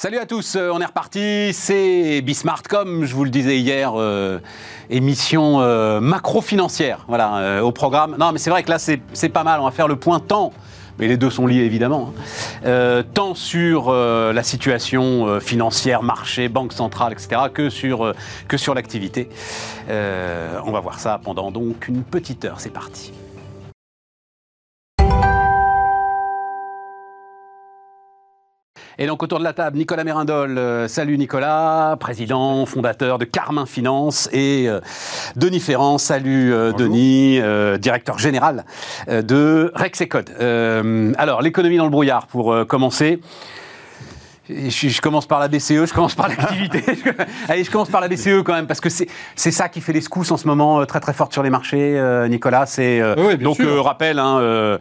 Salut à tous, euh, on est reparti. C'est Bismart, comme je vous le disais hier, euh, émission euh, macro-financière. Voilà, au programme. Non, mais c'est vrai que là, c'est pas mal. On va faire le point temps. Mais les deux sont liés évidemment. Hein. tant sur la situation financière, marché, banque centrale, etc., que sur, que sur l'activité. on va voir ça pendant donc une petite heure. C'est parti. Et donc autour de la table, Nicolas Mérindol. Euh, salut Nicolas, président, fondateur de Carmin Finance. Et euh, Denis Ferrand. Salut euh, Denis, directeur général de Rexecode. alors, l'économie dans le brouillard pour commencer. Je, commence par la BCE, je commence par l'activité. Allez, je commence par la BCE quand même, parce que c'est ça qui fait les secousses en ce moment, euh, très très forte sur les marchés, euh, Nicolas. C'est euh, donc rappel, hein,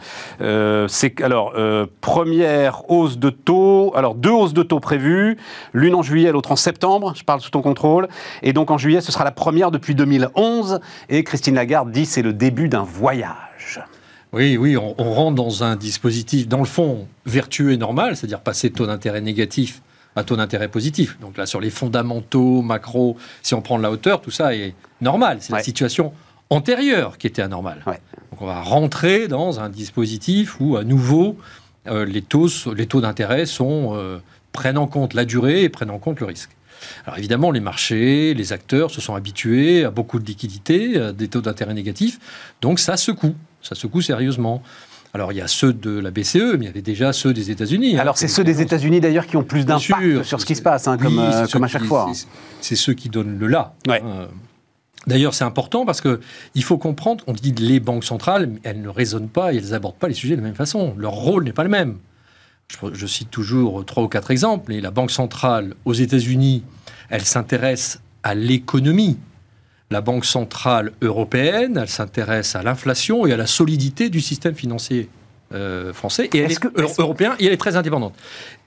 c'est alors première hausse de taux, alors deux hausses de taux prévues, l'une en juillet, l'autre en septembre. Je parle sous ton contrôle. Et donc en juillet, ce sera la première depuis 2011. Et Christine Lagarde dit c'est le début d'un voyage. Oui, oui, on, rentre dans un dispositif, dans le fond, vertueux et normal, c'est-à-dire passer de taux d'intérêt négatif à taux d'intérêt positif. Donc là, sur les fondamentaux, macro, si on prend de la hauteur, tout ça est normal. C'est la situation antérieure qui était anormale. Donc on va rentrer dans un dispositif où, à nouveau, euh, les taux, les taux d'intérêt sont, euh, prennent en compte la durée et prennent en compte le risque. Alors évidemment, les marchés, les acteurs se sont habitués à beaucoup de liquidités, des taux d'intérêt négatifs, donc ça secoue ça secoue sérieusement. Alors, il y a ceux de la BCE, mais il y avait déjà ceux des États-Unis. Hein. Alors, c'est ceux des États-Unis d'ailleurs qui ont plus d'impact sur ce qui se passe, hein, comme, euh, comme, à chaque fois. C'est ceux qui donnent le là. Hein. D'ailleurs, c'est important parce que il faut comprendre, on dit les banques centrales, elles ne raisonnent pas et elles n'abordent pas les sujets de la même façon. Leur rôle n'est pas le même. Je, je, cite toujours trois ou quatre exemples. Et la banque centrale aux États-Unis, elle s'intéresse à l'économie la Banque centrale européenne, elle s'intéresse à l'inflation et à la solidité du système financier euh, français et elle est, européen et elle est très indépendante.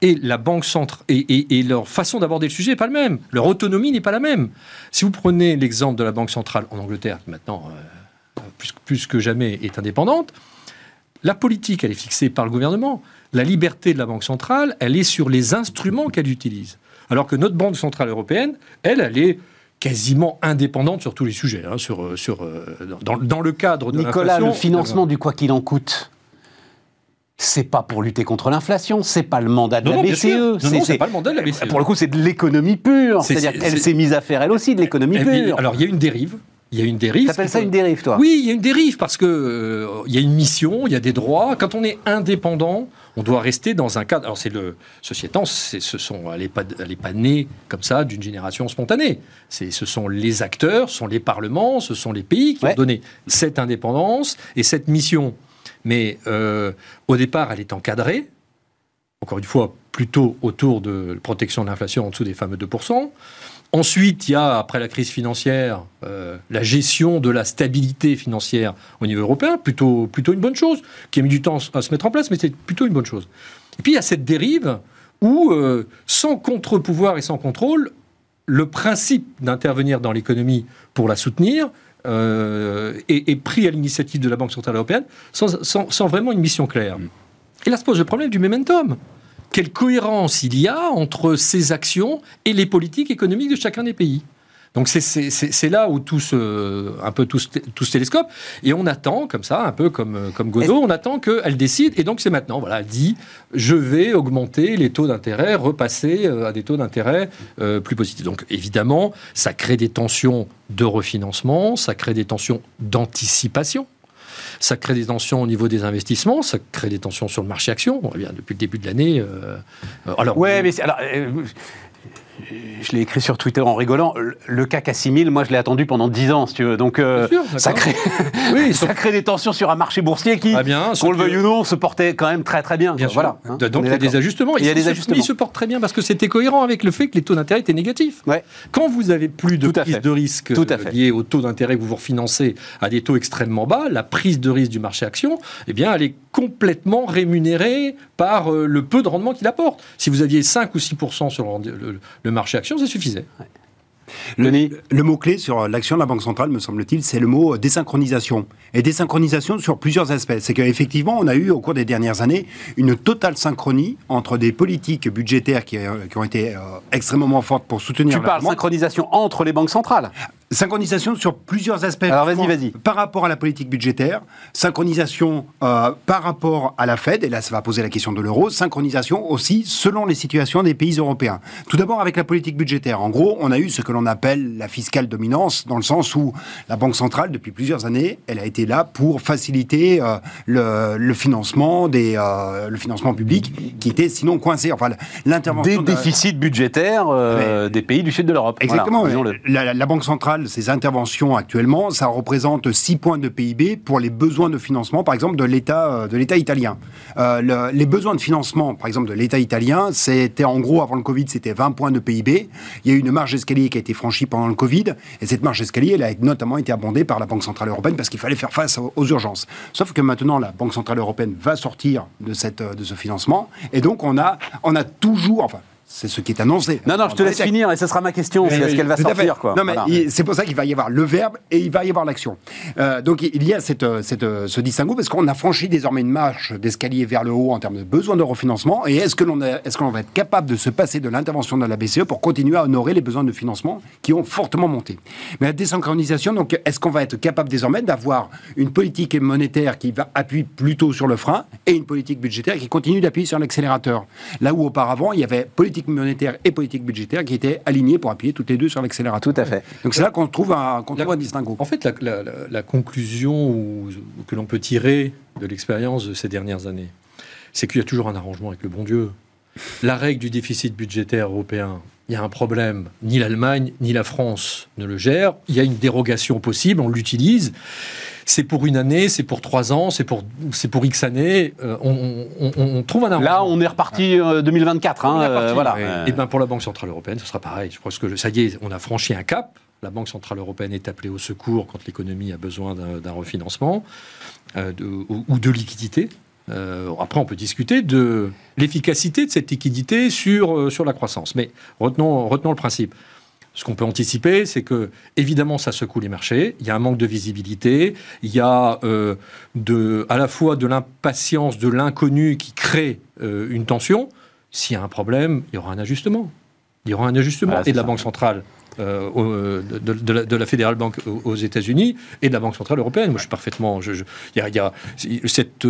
Et la banque et, leur façon d'aborder le sujet n'est pas la même. Leur autonomie n'est pas la même. Si vous prenez l'exemple de la banque centrale en Angleterre, qui maintenant euh, plus, plus, que jamais est indépendante, la politique elle est fixée par le gouvernement. La liberté de la banque centrale, elle est sur les instruments qu'elle utilise. Alors que notre banque centrale européenne, elle, elle est quasiment indépendante sur tous les sujets, hein, sur, euh, sur, euh, dans, dans, le cadre de Nicolas, le financement du quoi qu'il en coûte, c'est pas pour lutter contre l'inflation, c'est pas le mandat de la BCE. c'est pas le mandat de la BCE. Pour le coup, c'est de l'économie pure. C'est-à-dire qu'elle s'est mise à faire elle aussi de l'économie pure. alors, il y a une dérive. Il y a une dérive. Tu appelles ça une dérive, toi Oui, il y a une dérive parce que euh, il y a une mission, il y a des droits. Quand on est indépendant, on doit rester dans un cadre. Alors, c'est le. Ceci étant, ce sont, elle n'est pas, pas née comme ça d'une génération spontanée. Ce sont les acteurs, ce sont les parlements, ce sont les pays qui ont donné cette indépendance et cette mission. Mais euh, au départ, elle est encadrée. Encore une fois, plutôt autour de protection de l'inflation en dessous des fameux 2%. Ensuite, il y a, après la crise financière, euh, la gestion de la stabilité financière au niveau européen, plutôt, plutôt une bonne chose, qui a mis du temps à se mettre en place, mais c'est plutôt une bonne chose. Et puis, il y a cette dérive où, euh, sans contre-pouvoir et sans contrôle, le principe d'intervenir dans l'économie pour la soutenir euh, est, pris à l'initiative de la Banque Centrale Européenne sans, sans, vraiment une mission claire. Mm. Et là se pose le problème du momentum quelle cohérence il y a entre ces actions et les politiques économiques de chacun des pays. Donc c'est là où tout se, un peu tout, tout se télescope. Et on attend, comme ça, un peu comme, comme Godot, on attend qu'elle décide. Et donc c'est maintenant. Voilà, elle dit je vais augmenter les taux d'intérêt, repasser euh, à des taux d'intérêt euh, plus positifs. Donc évidemment, ça crée des tensions de refinancement, ça crée des tensions d'anticipation ça crée des tensions au niveau des investissements, ça crée des tensions sur le marché action. On revient depuis le début de l'année. Euh, alors, ouais, mais alors, je l'ai écrit sur Twitter en rigolant. Le CAC à 6000, moi, je l'ai attendu pendant 10 ans, si tu veux. Donc, euh, ça, crée, oui, ça crée des tensions sur un marché boursier qui, ah bien, qu'on le veuille ou non, se portait quand même très très bien. bien voilà. Hein, donc, il y a des ajustements. Il y a des ajustements. Il se porte très bien parce que c'était cohérent avec le fait que les taux d'intérêt étaient négatifs. Ouais. Quand vous avez plus de prise de risque liée au taux d'intérêt que vous vous refinancez à des taux extrêmement bas, la prise de risque du marché action, eh bien, elle est complètement rémunérée par euh, le peu de rendement qu'il apporte. Si vous aviez 5 ou 6% sur le, le marché action, ça suffisait. Le, mot-clé sur l'action de la Banque centrale, me semble-t-il, c'est le mot désynchronisation. Et désynchronisation sur plusieurs aspects. C'est qu'effectivement, on a eu au cours des dernières années une totale synchronie entre des politiques budgétaires qui, euh, ont été euh, extrêmement fortes pour soutenir... Tu parles synchronisation entre les banques centrales Synchronisation sur plusieurs aspects. Alors vas-y, vas-y. Par rapport à la politique budgétaire, synchronisation euh, par rapport à la Fed, et là ça va poser la question de l'euro, synchronisation aussi selon les situations des pays européens. Tout d'abord avec la politique budgétaire. En gros, on a eu ce que l'on appelle la fiscale dominance, dans le sens où la Banque centrale, depuis plusieurs années, elle a été là pour faciliter euh, le, financement des, euh, le financement public qui était sinon coincé. Enfin, l'intervention... Des déficits budgétaires des pays du sud de l'Europe. Exactement. la Banque centrale ces interventions actuellement, ça représente 6 points de PIB pour les besoins de financement, par exemple, de l'État euh, italien. Euh, les besoins de financement, par exemple, de l'État italien, c'était en gros, avant le Covid, c'était 20 points de PIB. Il y a eu une marge d'escalier qui a été franchie pendant le Covid, et cette marge d'escalier, elle a notamment été abondée par la Banque Centrale Européenne parce qu'il fallait faire face aux, urgences. Sauf que maintenant, la Banque Centrale Européenne va sortir de, cette, de ce financement, et donc on a, on a toujours, enfin, c'est ce qui est annoncé. Non, non, je te laisse finir et ce sera ma question. c'est est-ce qu'elle va sortir quoi. Non, mais c'est pour ça qu'il va y avoir le verbe et il va y avoir l'action. Euh, donc il y a cette, cette, ce distinguo parce qu'on a franchi désormais une marche d'escalier vers le haut en termes de besoin de refinancement. Et est-ce que l'on est-ce qu'on va être capable de se passer de l'intervention de la BCE pour continuer à honorer les besoins de financement qui ont fortement monté? Mais la désynchronisation, donc est-ce qu'on va être capable désormais d'avoir une politique monétaire qui va appuyer plutôt sur le frein et une politique budgétaire qui continue d'appuyer sur l'accélérateur? Là où auparavant il y avait politique monétaire et politique budgétaire qui étaient alignées pour appuyer toutes les deux sur l'accélérateur. Tout à fait. Donc c'est là qu'on trouve un, qu trouve un distinguo. En fait, la, conclusion que l'on peut tirer de l'expérience de ces dernières années, c'est qu'il y a toujours un arrangement avec le bon Dieu. La règle du déficit budgétaire européen, il y a un problème, ni l'Allemagne ni la France ne le gèrent. Il y a une dérogation possible, on l'utilise c'est pour une année, c'est pour trois ans, c'est pour, c'est pour X années. Euh, on, trouve un Là, on est reparti 2024. Euh, hein, euh, voilà. Et bien pour la Banque Centrale Européenne, ce sera pareil. Je pense que ça y est, on a franchi un cap. La Banque Centrale Européenne est appelée au secours quand l'économie a besoin d'un, refinancement ou, de liquidité. après, on peut discuter de l'efficacité de cette liquidité sur, sur la croissance. Mais retenons, retenons le principe. Ce qu'on peut anticiper, c'est que, évidemment, ça secoue les marchés. Il y a un manque de visibilité. Il y a euh, de, à la fois de l'impatience, de l'inconnu qui crée euh, une tension. S'il y a un problème, il y aura un ajustement. Il y aura un ajustement. et de la Banque centrale euh, de, la, Fédérale Banque aux, États-Unis et de la Banque centrale européenne. Moi, je suis parfaitement. Je, y a, cette,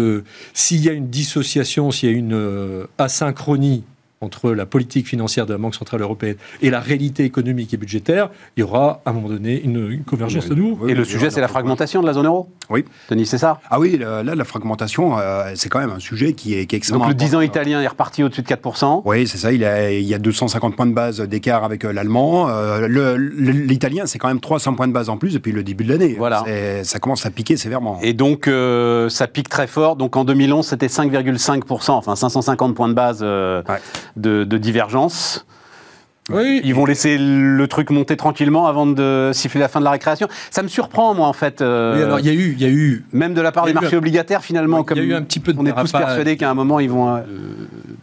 s'il y a une dissociation, s'il y a une asynchronie entre la politique financière de la Banque Centrale Européenne et la réalité économique et budgétaire, il y aura à un moment donné une, convergence de nous. et le sujet, c'est la fragmentation de la zone euro Oui. Denis, c'est ça? Ah oui, là, la fragmentation, euh, c'est quand même un sujet qui est, qui est extrêmement Donc le 10 ans italien est reparti au-dessus de 4%. Oui, c'est ça, il, il y a 250 points de base d'écart avec euh, l'allemand. Euh, l'italien, c'est quand même 300 points de base en plus depuis le début de l'année. Voilà. Ça commence à piquer sévèrement. Et donc, ça pique très fort. Donc en 2011, c'était 5,5%, enfin 550 points de base de, divergence. Oui. Ils vont laisser le truc monter tranquillement avant de siffler la fin de la récréation. Ça me surprend, moi, en fait. Euh, oui, alors il y a eu, il y a eu, même de la part des marchés obligataires, finalement, comme il y a eu un petit peu de on est tous persuadés qu'à un moment ils vont. Euh,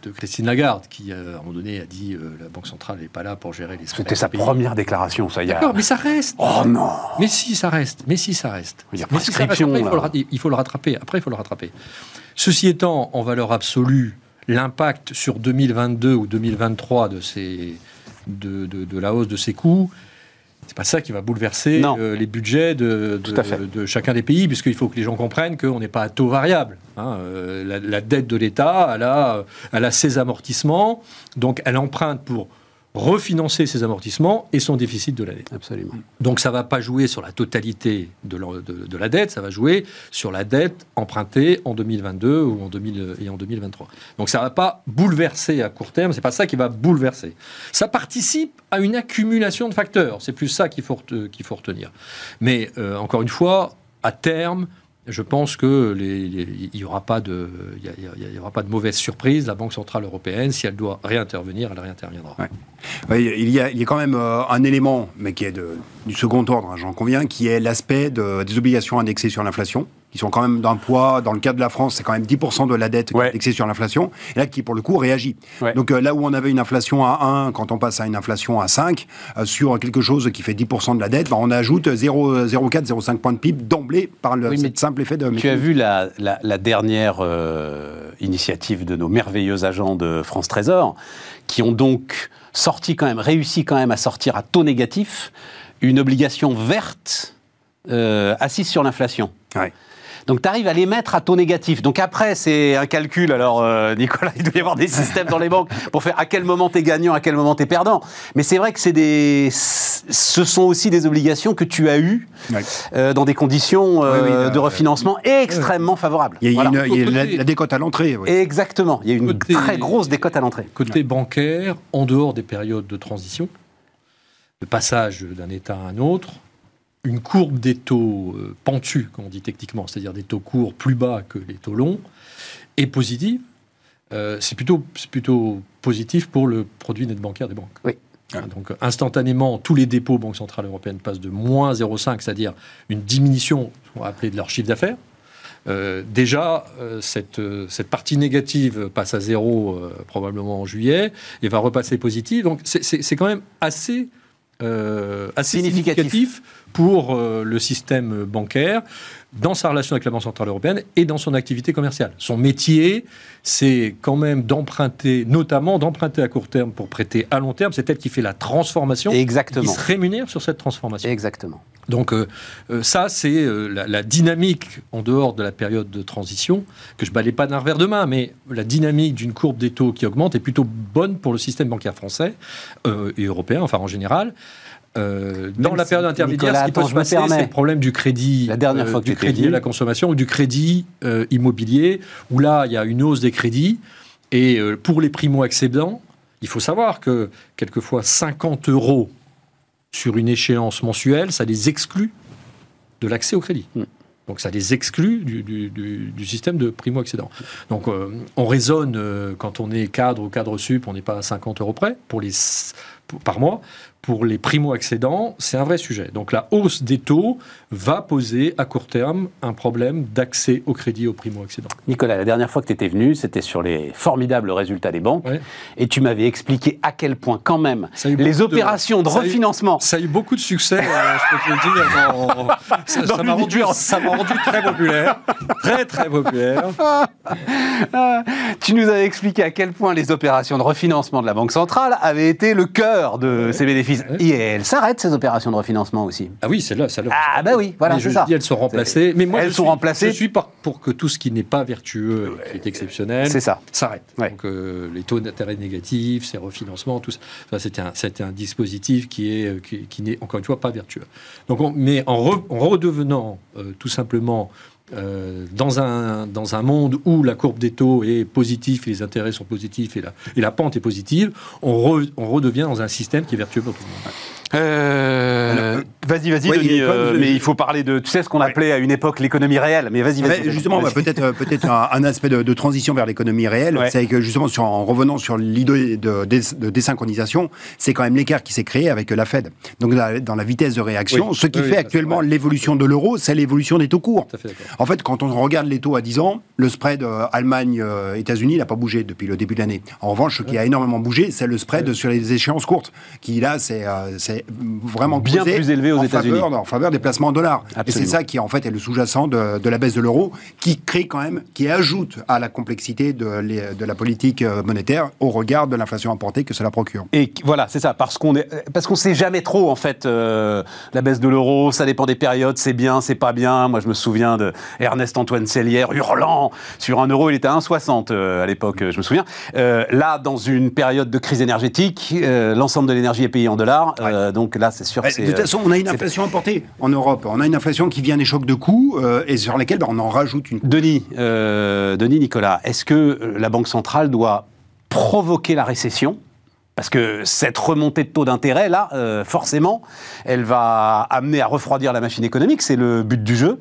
de, Christine Lagarde, qui euh, à un moment donné a dit la Banque centrale n'est pas là pour gérer les. C'était sa première déclaration, ça y est. D'accord, mais ça reste. Oh non. Mais si, ça reste. Mais si, ça reste. Il y a prescription. il, faut le, il faut le rattraper. Après, il faut le rattraper. Ceci étant, en valeur absolue l'impact sur 2022 ou 2023 de, ces, de, de, la hausse de ces coûts, c'est pas ça qui va bouleverser euh, les budgets de, de, chacun des pays, puisqu'il faut que les gens comprennent qu'on n'est pas à taux variable. Hein. Euh, la, la, dette de l'État, elle a, elle a ses amortissements, donc elle emprunte pour refinancer ses amortissements et son déficit de l'année. Absolument. Donc ça ne va pas jouer sur la totalité de la, dette, ça va jouer sur la dette empruntée en 2022 ou en 2000, et en 2023. Donc ça ne va pas bouleverser à court terme, c'est pas ça qui va bouleverser. Ça participe à une accumulation de facteurs, c'est plus ça qu'il faut, qu'il faut retenir. Mais euh, encore une fois, à terme, je pense que il n'y aura pas de, y, aura pas de mauvaise surprise. La Banque centrale européenne, si elle doit réintervenir, elle réinterviendra. il, y a, quand même euh, un élément, mais qui est de, du second ordre, hein, j'en conviens, qui est l'aspect de, des obligations indexées sur l'inflation qui sont quand même d'un poids, dans le cas de la France, c'est quand même 10% de la dette indexée sur l'inflation, et là qui pour le coup réagit. Donc euh, là où on avait une inflation à 1, quand on passe à une inflation à 5, euh, sur quelque chose qui fait 10% de la dette, ben, on ajoute 0,4, 0,5 points de PIB d'emblée par le simple effet de... Tu as vu la, la, dernière euh, initiative de nos merveilleux agents de France Trésor, qui ont donc sorti quand même, réussi quand même à sortir à taux négatif une obligation verte assise sur l'inflation. Ouais. Donc tu arrives à les mettre à taux négatif. Donc après, c'est un calcul. Alors, euh, Nicolas, il doit y avoir des systèmes dans les banques pour faire à quel moment tu es gagnant, à quel moment tu es perdant. Mais c'est vrai que c'est des, ce sont aussi des obligations que tu as eues euh, dans des conditions euh, de refinancement extrêmement favorables. Il y a, la, décote à l'entrée. Exactement. Il y a une très grosse décote à l'entrée. Côté bancaire, en dehors des périodes de transition, le passage d'un État à un autre, une courbe des taux euh, pentus, comme on dit techniquement, c'est-à-dire des taux courts plus bas que les taux longs, est positive. Euh, c'est plutôt, plutôt positif pour le produit net bancaire des banques. Oui. Hein, donc instantanément, tous les dépôts Banque Centrale Européenne passent de moins 0,5, c'est-à-dire une diminution, on va appeler de leur chiffre d'affaires. Euh, déjà, cette, cette, partie négative passe à zéro probablement en juillet et va repasser positive. Donc c'est quand même assez, assez significatif pour euh, le système bancaire dans sa relation avec la Banque Centrale Européenne et dans son activité commerciale. Son métier, c'est quand même d'emprunter, notamment d'emprunter à court terme pour prêter à long terme. C'est elle qui fait la transformation. Exactement. Qui se rémunère sur cette transformation. Exactement. Donc euh, euh, ça, c'est la, dynamique en dehors de la période de transition, que je balais pas d'un revers de main, mais la dynamique d'une courbe des taux qui augmente est plutôt bonne pour le système bancaire français et européen, enfin en général. Euh, dans la période intermédiaire, ce qui peut se passer, c'est le problème du crédit, la dernière euh, fois du crédit à la consommation ou du crédit euh, immobilier, où là, il y a une hausse des crédits. Et pour les primo-accédants, il faut savoir que quelquefois 50 euros sur une échéance mensuelle, ça les exclut de l'accès au crédit. Hmm. Donc ça les exclut du, système de primo-accédant. Donc on raisonne, quand on est cadre ou cadre sup, on n'est pas à 50 euros près pour les, par mois pour les primo-accédants, c'est un vrai sujet. Donc la hausse des taux va poser à court terme un problème d'accès au crédit aux primo-accédants. Nicolas, la dernière fois que tu étais venu, c'était sur les formidables résultats des banques. Et tu m'avais expliqué à quel point, quand même, les opérations de, refinancement. ça a eu beaucoup de succès, euh, je peux te le dire. ça m'a rendu, rendu, très populaire. Très, très populaire. tu nous avais expliqué à quel point les opérations de refinancement de la Banque centrale avaient été le cœur de ces bénéfices et elles s'arrêtent, ces opérations de refinancement aussi. Ah oui, c'est là, ça Ah bah oui, voilà, c'est ça. elles sont remplacées. Mais moi, elles sont remplacées. Je suis pour que tout ce qui n'est pas vertueux, qui est exceptionnel, ça. s'arrête. Donc euh, les taux d'intérêt négatifs, ces refinancements, tout ça, c'était un, un, dispositif qui est, qui, n'est encore une fois pas vertueux. Donc, mais en, redevenant euh, tout simplement euh, dans, un, dans un monde où la courbe des taux est positive, les intérêts sont positifs et la, et la pente est positive, on, on redevient dans un système qui est vertueux pour tout le monde. Euh, vas-y, vas-y, Denis. Euh, mais il faut parler de, tu sais, ce qu'on appelait à une époque l'économie réelle. Mais vas-y, vas-y. justement, bah, peut-être, peut-être un, aspect de, transition vers l'économie réelle, c'est que justement, sur, en revenant sur l'idée de, de, désynchronisation, c'est quand même l'écart qui s'est créé avec la Fed. Donc, dans la vitesse de réaction, ce qui fait actuellement l'évolution de l'euro, c'est l'évolution des taux courts. en fait, quand on regarde les taux à 10 ans, le spread euh, Allemagne-États-Unis n'a pas bougé depuis le début de l'année. En revanche, ce qui a énormément bougé, c'est le spread sur les échéances courtes, qui là, c'est vraiment bien plus élevé aux États-Unis en faveur des placements en dollars. Et c'est ça qui en fait est le sous-jacent de, la baisse de l'euro, qui crée quand même, qui ajoute à la complexité de, de la politique euh, monétaire au regard de l'inflation importée que cela procure. Et voilà, c'est ça, parce qu'on est, parce qu'on sait jamais trop en fait euh, la baisse de l'euro, ça dépend des périodes, c'est bien, c'est pas bien. Moi, je me souviens de Ernest Antoine Sellière hurlant sur un euro, il était à 1,60 euh, à l'époque, je me souviens. là, dans une période de crise énergétique, l'ensemble de l'énergie est payé en dollars, donc là, c'est sûr. de toute façon, on a une inflation importée en Europe. On a une inflation qui vient des chocs de coûts euh, et sur lesquels ben, on en rajoute une. Denis, euh, Denis Nicolas, est-ce que euh, la Banque centrale doit provoquer la récession? Parce que cette remontée de taux d'intérêt, là, forcément, elle va amener à refroidir la machine économique, c'est le but du jeu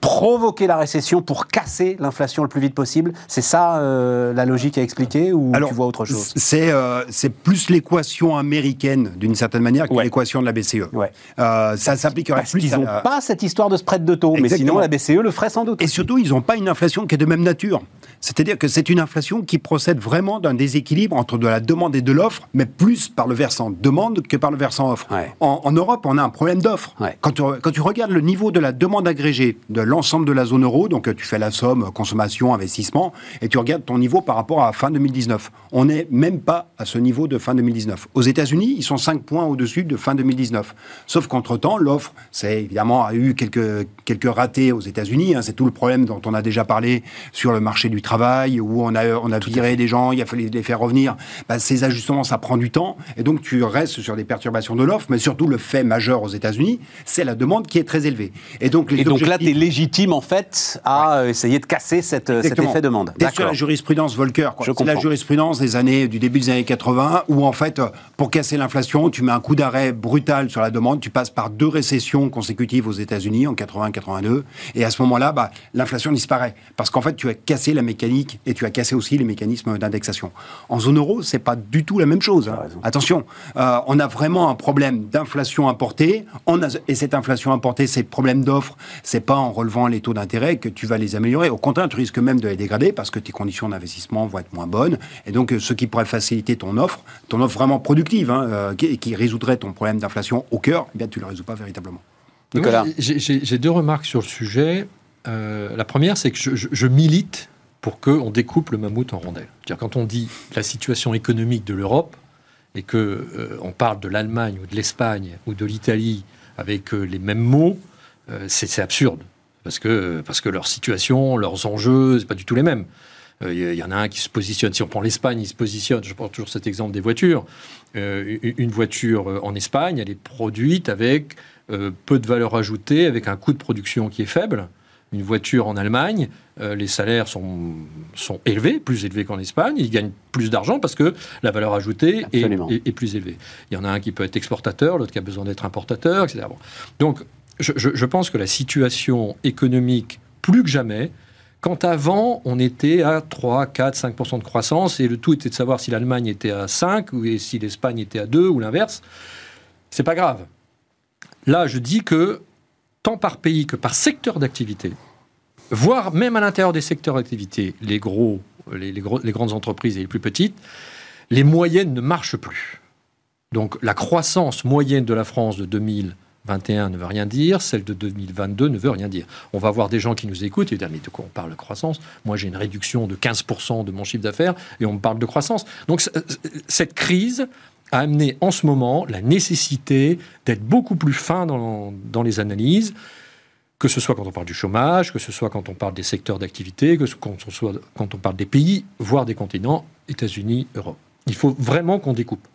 provoquer la récession pour casser l'inflation le plus vite possible. C'est ça euh, la logique à expliquer ou tu vois autre chose? C'est euh, plus l'équation américaine d'une certaine manière que l'équation de la BCE. Ouais. Euh, ça s'appliquerait plus. Ils n'ont pas cette histoire de spread de taux, mais sinon la BCE le ferait sans doute. Et surtout, ils n'ont pas une inflation qui est de même nature. C'est-à-dire que c'est une inflation qui procède vraiment d'un déséquilibre entre de la demande et de l'offre, mais plus par le versant demande que par le versant offre. En, Europe, on a un problème d'offre. Quand, tu, quand tu regardes le niveau de la demande agrégée de l'ensemble de la zone euro, donc tu fais la somme consommation, investissement, et tu regardes ton niveau par rapport à fin 2019. On n'est même pas à ce niveau de fin 2019. Aux États-Unis, ils sont 5 points au-dessus de fin 2019. Sauf qu'entre-temps, l'offre, c'est évidemment a eu quelques, quelques ratés aux États-Unis. Hein. c'est tout le problème dont on a déjà parlé sur le marché du travail, où on a, on a viré des gens, il a fallu les faire revenir. Bah, ces ajustements, ça prend du temps. Et donc, tu restes sur des perturbations de l'offre, mais surtout le fait majeur aux États-Unis, c'est la demande qui est très élevée. Et donc, les et donc là, tu es légitime, en fait, à essayer de casser cette, cet effet demande. C'est la jurisprudence Volcker. C'est la jurisprudence des années, du début des années 80, où, en fait, pour casser l'inflation, tu mets un coup d'arrêt brutal sur la demande, tu passes par deux récessions consécutives aux États-Unis en 80-82, et à ce moment-là, bah, l'inflation disparaît. Parce qu'en fait, tu as cassé la mécanique et tu as cassé aussi les mécanismes d'indexation. En zone euro, c'est pas du tout la même chose. Hein. Attention, euh, on a vraiment un problème d'inflation importée, on a, et cette inflation importée, c'est problème d'offre, c'est pas en relevant les taux d'intérêt que tu vas les améliorer. Au contraire, tu risques même de les dégrader parce que tes conditions d'investissement vont être moins bonnes. Et donc, euh, ce qui pourrait faciliter ton offre, ton offre vraiment productive, hein, euh, qui, qui, résoudrait ton problème d'inflation au cœur, eh bien, tu ne le résous pas véritablement. Nicolas J'ai deux remarques sur le sujet. la première, c'est que je, je milite pour qu'on découpe le mammouth en rondelles. Quand on dit la situation économique de l'Europe et que euh, on parle de l'Allemagne ou de l'Espagne ou de l'Italie avec euh, les mêmes mots, euh, c'est absurde parce que parce que leur situation, leurs enjeux, c'est pas du tout les mêmes. Il y, en a un qui se positionne. Si on prend l'Espagne, il se positionne. Je prends toujours cet exemple des voitures. une voiture en Espagne, elle est produite avec peu de valeur ajoutée, avec un coût de production qui est faible une voiture en Allemagne, euh, les salaires sont, sont élevés, plus élevés qu'en Espagne. Ils gagnent plus d'argent parce que la valeur ajoutée est, plus élevée. Il y en a un qui peut être exportateur, l'autre qui a besoin d'être importateur, etc. Donc, je, pense que la situation économique, plus que jamais, quand avant, on était à 3, 4, 5 de croissance, et le tout était de savoir si l'Allemagne était à 5, ou si l'Espagne était à 2, ou l'inverse, c'est pas grave. Là, je dis que tant par pays que par secteur d'activité, voire même à l'intérieur des secteurs d'activité, les, gros, les, grandes entreprises et les plus petites, les moyennes ne marchent plus. Donc la croissance moyenne de la France de 2021 ne veut rien dire, celle de 2022 ne veut rien dire. On va voir des gens qui nous écoutent et dire mais de quoi on parle de croissance? Moi j'ai une réduction de 15% de mon chiffre d'affaires et on me parle de croissance. Donc cette crise a amené en ce moment la nécessité d'être beaucoup plus fin dans, dans, les analyses, que ce soit quand on parle du chômage, que ce soit quand on parle des secteurs d'activité, que ce soit quand on parle des pays, voire des continents, États-Unis, Europe. Il faut vraiment qu'on découpe.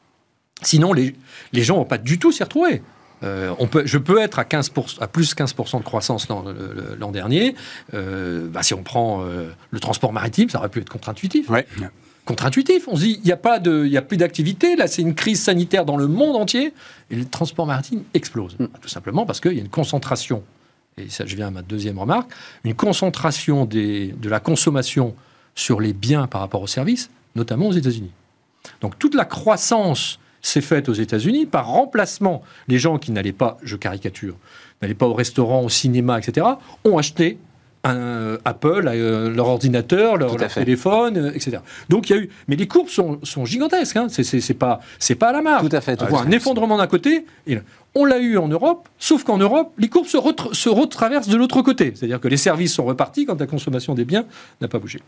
Sinon, les, les gens vont pas du tout s'y retrouver. Euh, on peut, je peux être à, 15 à plus 15% de croissance l'an dernier. Euh, bah, si on prend euh, le transport maritime, ça aurait pu être contre-intuitif. Ouais contre-intuitif. On se dit, il n'y a, pas de, y a plus d'activité, là c'est une crise sanitaire dans le monde entier, et le transport maritime explose. Mm. Tout simplement parce qu'il y a une concentration, et ça je viens à ma deuxième remarque, une concentration des, de la consommation sur les biens par rapport aux services, notamment aux États-Unis. Donc toute la croissance s'est faite aux États-Unis par remplacement. Les gens qui n'allaient pas, je caricature, n'allaient pas au restaurant, au cinéma, etc., ont acheté un, Apple, euh, leur ordinateur, leur, téléphone, euh, etc. Donc il y a eu, mais les courbes sont, sont gigantesques. Hein. C'est pas c'est pas à la marge. Tout à fait. on voit un effondrement d'un côté. Et on l'a eu en Europe, sauf qu'en Europe, les courbes se, se retraversent de l'autre côté. C'est-à-dire que les services sont repartis quand la consommation des biens n'a pas bougé.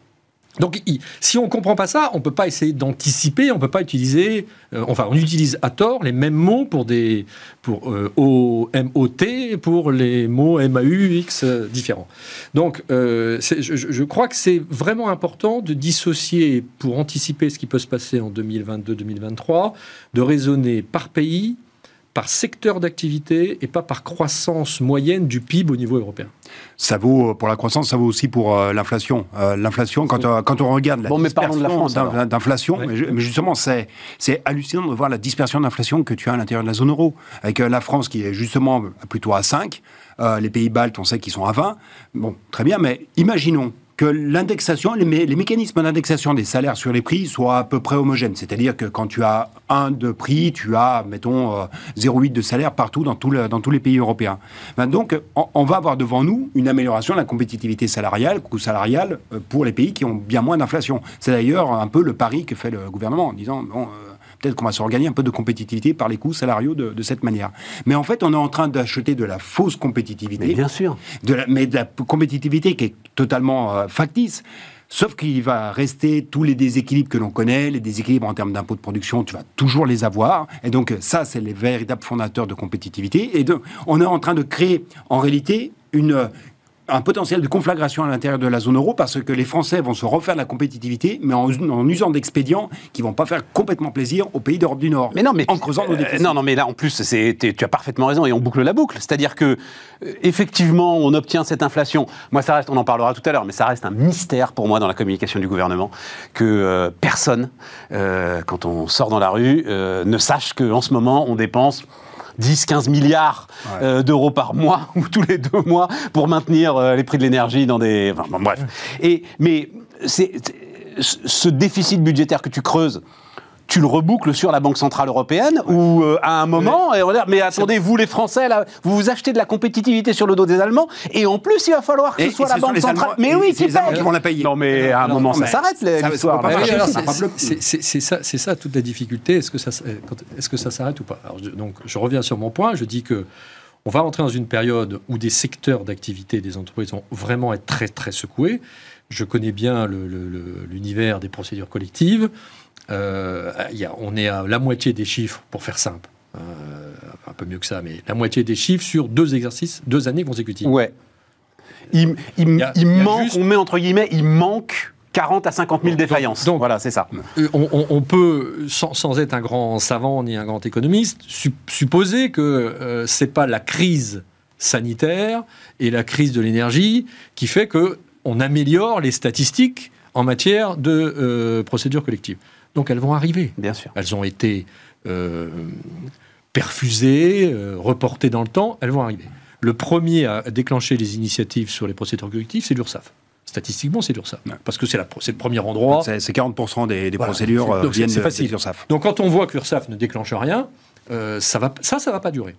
Donc, si on ne comprend pas ça, on ne peut pas essayer d'anticiper, on ne peut pas utiliser, euh, enfin, on utilise à tort les mêmes mots pour des, pour euh, O-M-O-T, pour les mots M-A-U-X euh, différents. Donc, je, crois que c'est vraiment important de dissocier, pour anticiper ce qui peut se passer en 2022-2023, de raisonner par pays, par secteur d'activité et pas par croissance moyenne du PIB au niveau européen. Ça vaut pour la croissance, ça vaut aussi pour euh, l'inflation. Euh, l'inflation, quand, euh, quand on regarde la dispersion d'inflation, mais justement, c'est c'est hallucinant de voir la dispersion d'inflation que tu as à l'intérieur de la zone euro, avec la France qui est justement plutôt à 5, Euh, les pays baltes, on sait qu'ils sont à 20. Bon, très bien, mais imaginons que l'indexation, les, mécanismes d'indexation des salaires sur les prix soient à peu près homogènes. C'est-à-dire que quand tu as un de prix, tu as, mettons, 0,8 de salaire partout dans, dans tous les pays européens. Ben donc, on, va avoir devant nous une amélioration de la compétitivité salariale, coût salarial, pour les pays qui ont bien moins d'inflation. C'est d'ailleurs un peu le pari que fait le gouvernement en disant, bon, peut-être qu'on va s'organiser un peu de compétitivité par les coûts salariaux de, cette manière. Mais en fait, on est en train d'acheter de la fausse compétitivité. Mais bien sûr. De mais de la compétitivité qui est totalement euh, factice. Sauf qu'il va rester tous les déséquilibres que l'on connaît, les déséquilibres en termes d'impôts de production, tu vas toujours les avoir. Et donc ça, c'est les véritables fondateurs de compétitivité. Et donc, on est en train de créer, en réalité, une, un potentiel de conflagration à l'intérieur de la zone euro parce que les Français vont se refaire de la compétitivité, mais en, usant d'expédients qui vont pas faire complètement plaisir aux pays d'Europe du Nord. Mais non, mais en creusant nos déficits. non, non, mais là en plus, tu as parfaitement raison et on boucle la boucle. C'est-à-dire que euh, effectivement, on obtient cette inflation. Moi, ça reste, on en parlera tout à l'heure, mais ça reste un mystère pour moi dans la communication du gouvernement que euh, personne, euh, quand on sort dans la rue, ne sache qu'en ce moment on dépense 10, 15 milliards euh, d'euros par mois ou tous les deux mois pour maintenir euh, les prix de l'énergie dans des. Enfin, bref. Et, mais c'est, ce déficit budgétaire que tu creuses, tu le reboucles sur la Banque Centrale Européenne ou euh, à un moment, et on dire, mais attendez, vous les Français, là, vous vous achetez de la compétitivité sur le dos des Allemands, et en plus, il va falloir que ce soit la Banque Centrale. mais oui, qui paye. vont la payer. Non, mais à un moment, ça s'arrête, l'histoire. C'est ça, c'est ça toute la difficulté. Est-ce que ça, est-ce que ça s'arrête ou pas? Donc, je reviens sur mon point. Je dis que on va rentrer dans une période où des secteurs d'activité des entreprises vont vraiment être très, très secoués. Je connais bien l'univers des procédures collectives. Euh, on est à la moitié des chiffres, pour faire simple, euh, un peu mieux que ça, mais la moitié des chiffres sur deux exercices, deux années consécutives. Ouais. Il, manque, on met entre guillemets, il manque 40 à 50 000 défaillances. Donc, voilà, c'est ça. Euh, on, peut, sans, être un grand savant ni un grand économiste, supposer que ce c'est pas la crise sanitaire et la crise de l'énergie qui fait que on améliore les statistiques en matière de procédure collective. Donc elles vont arriver. Bien sûr. Elles ont été euh, perfusées, euh, reportées dans le temps, elles vont arriver. Le premier à déclencher les initiatives sur les procédures collectives, c'est l'URSSAF. Statistiquement, c'est l'URSSAF. Parce que c'est le premier endroit. C'est 40% des, procédures euh, viennent de, l'URSSAF. Donc quand on voit que l'URSSAF ne déclenche rien, ça, va, ça, ça va pas durer.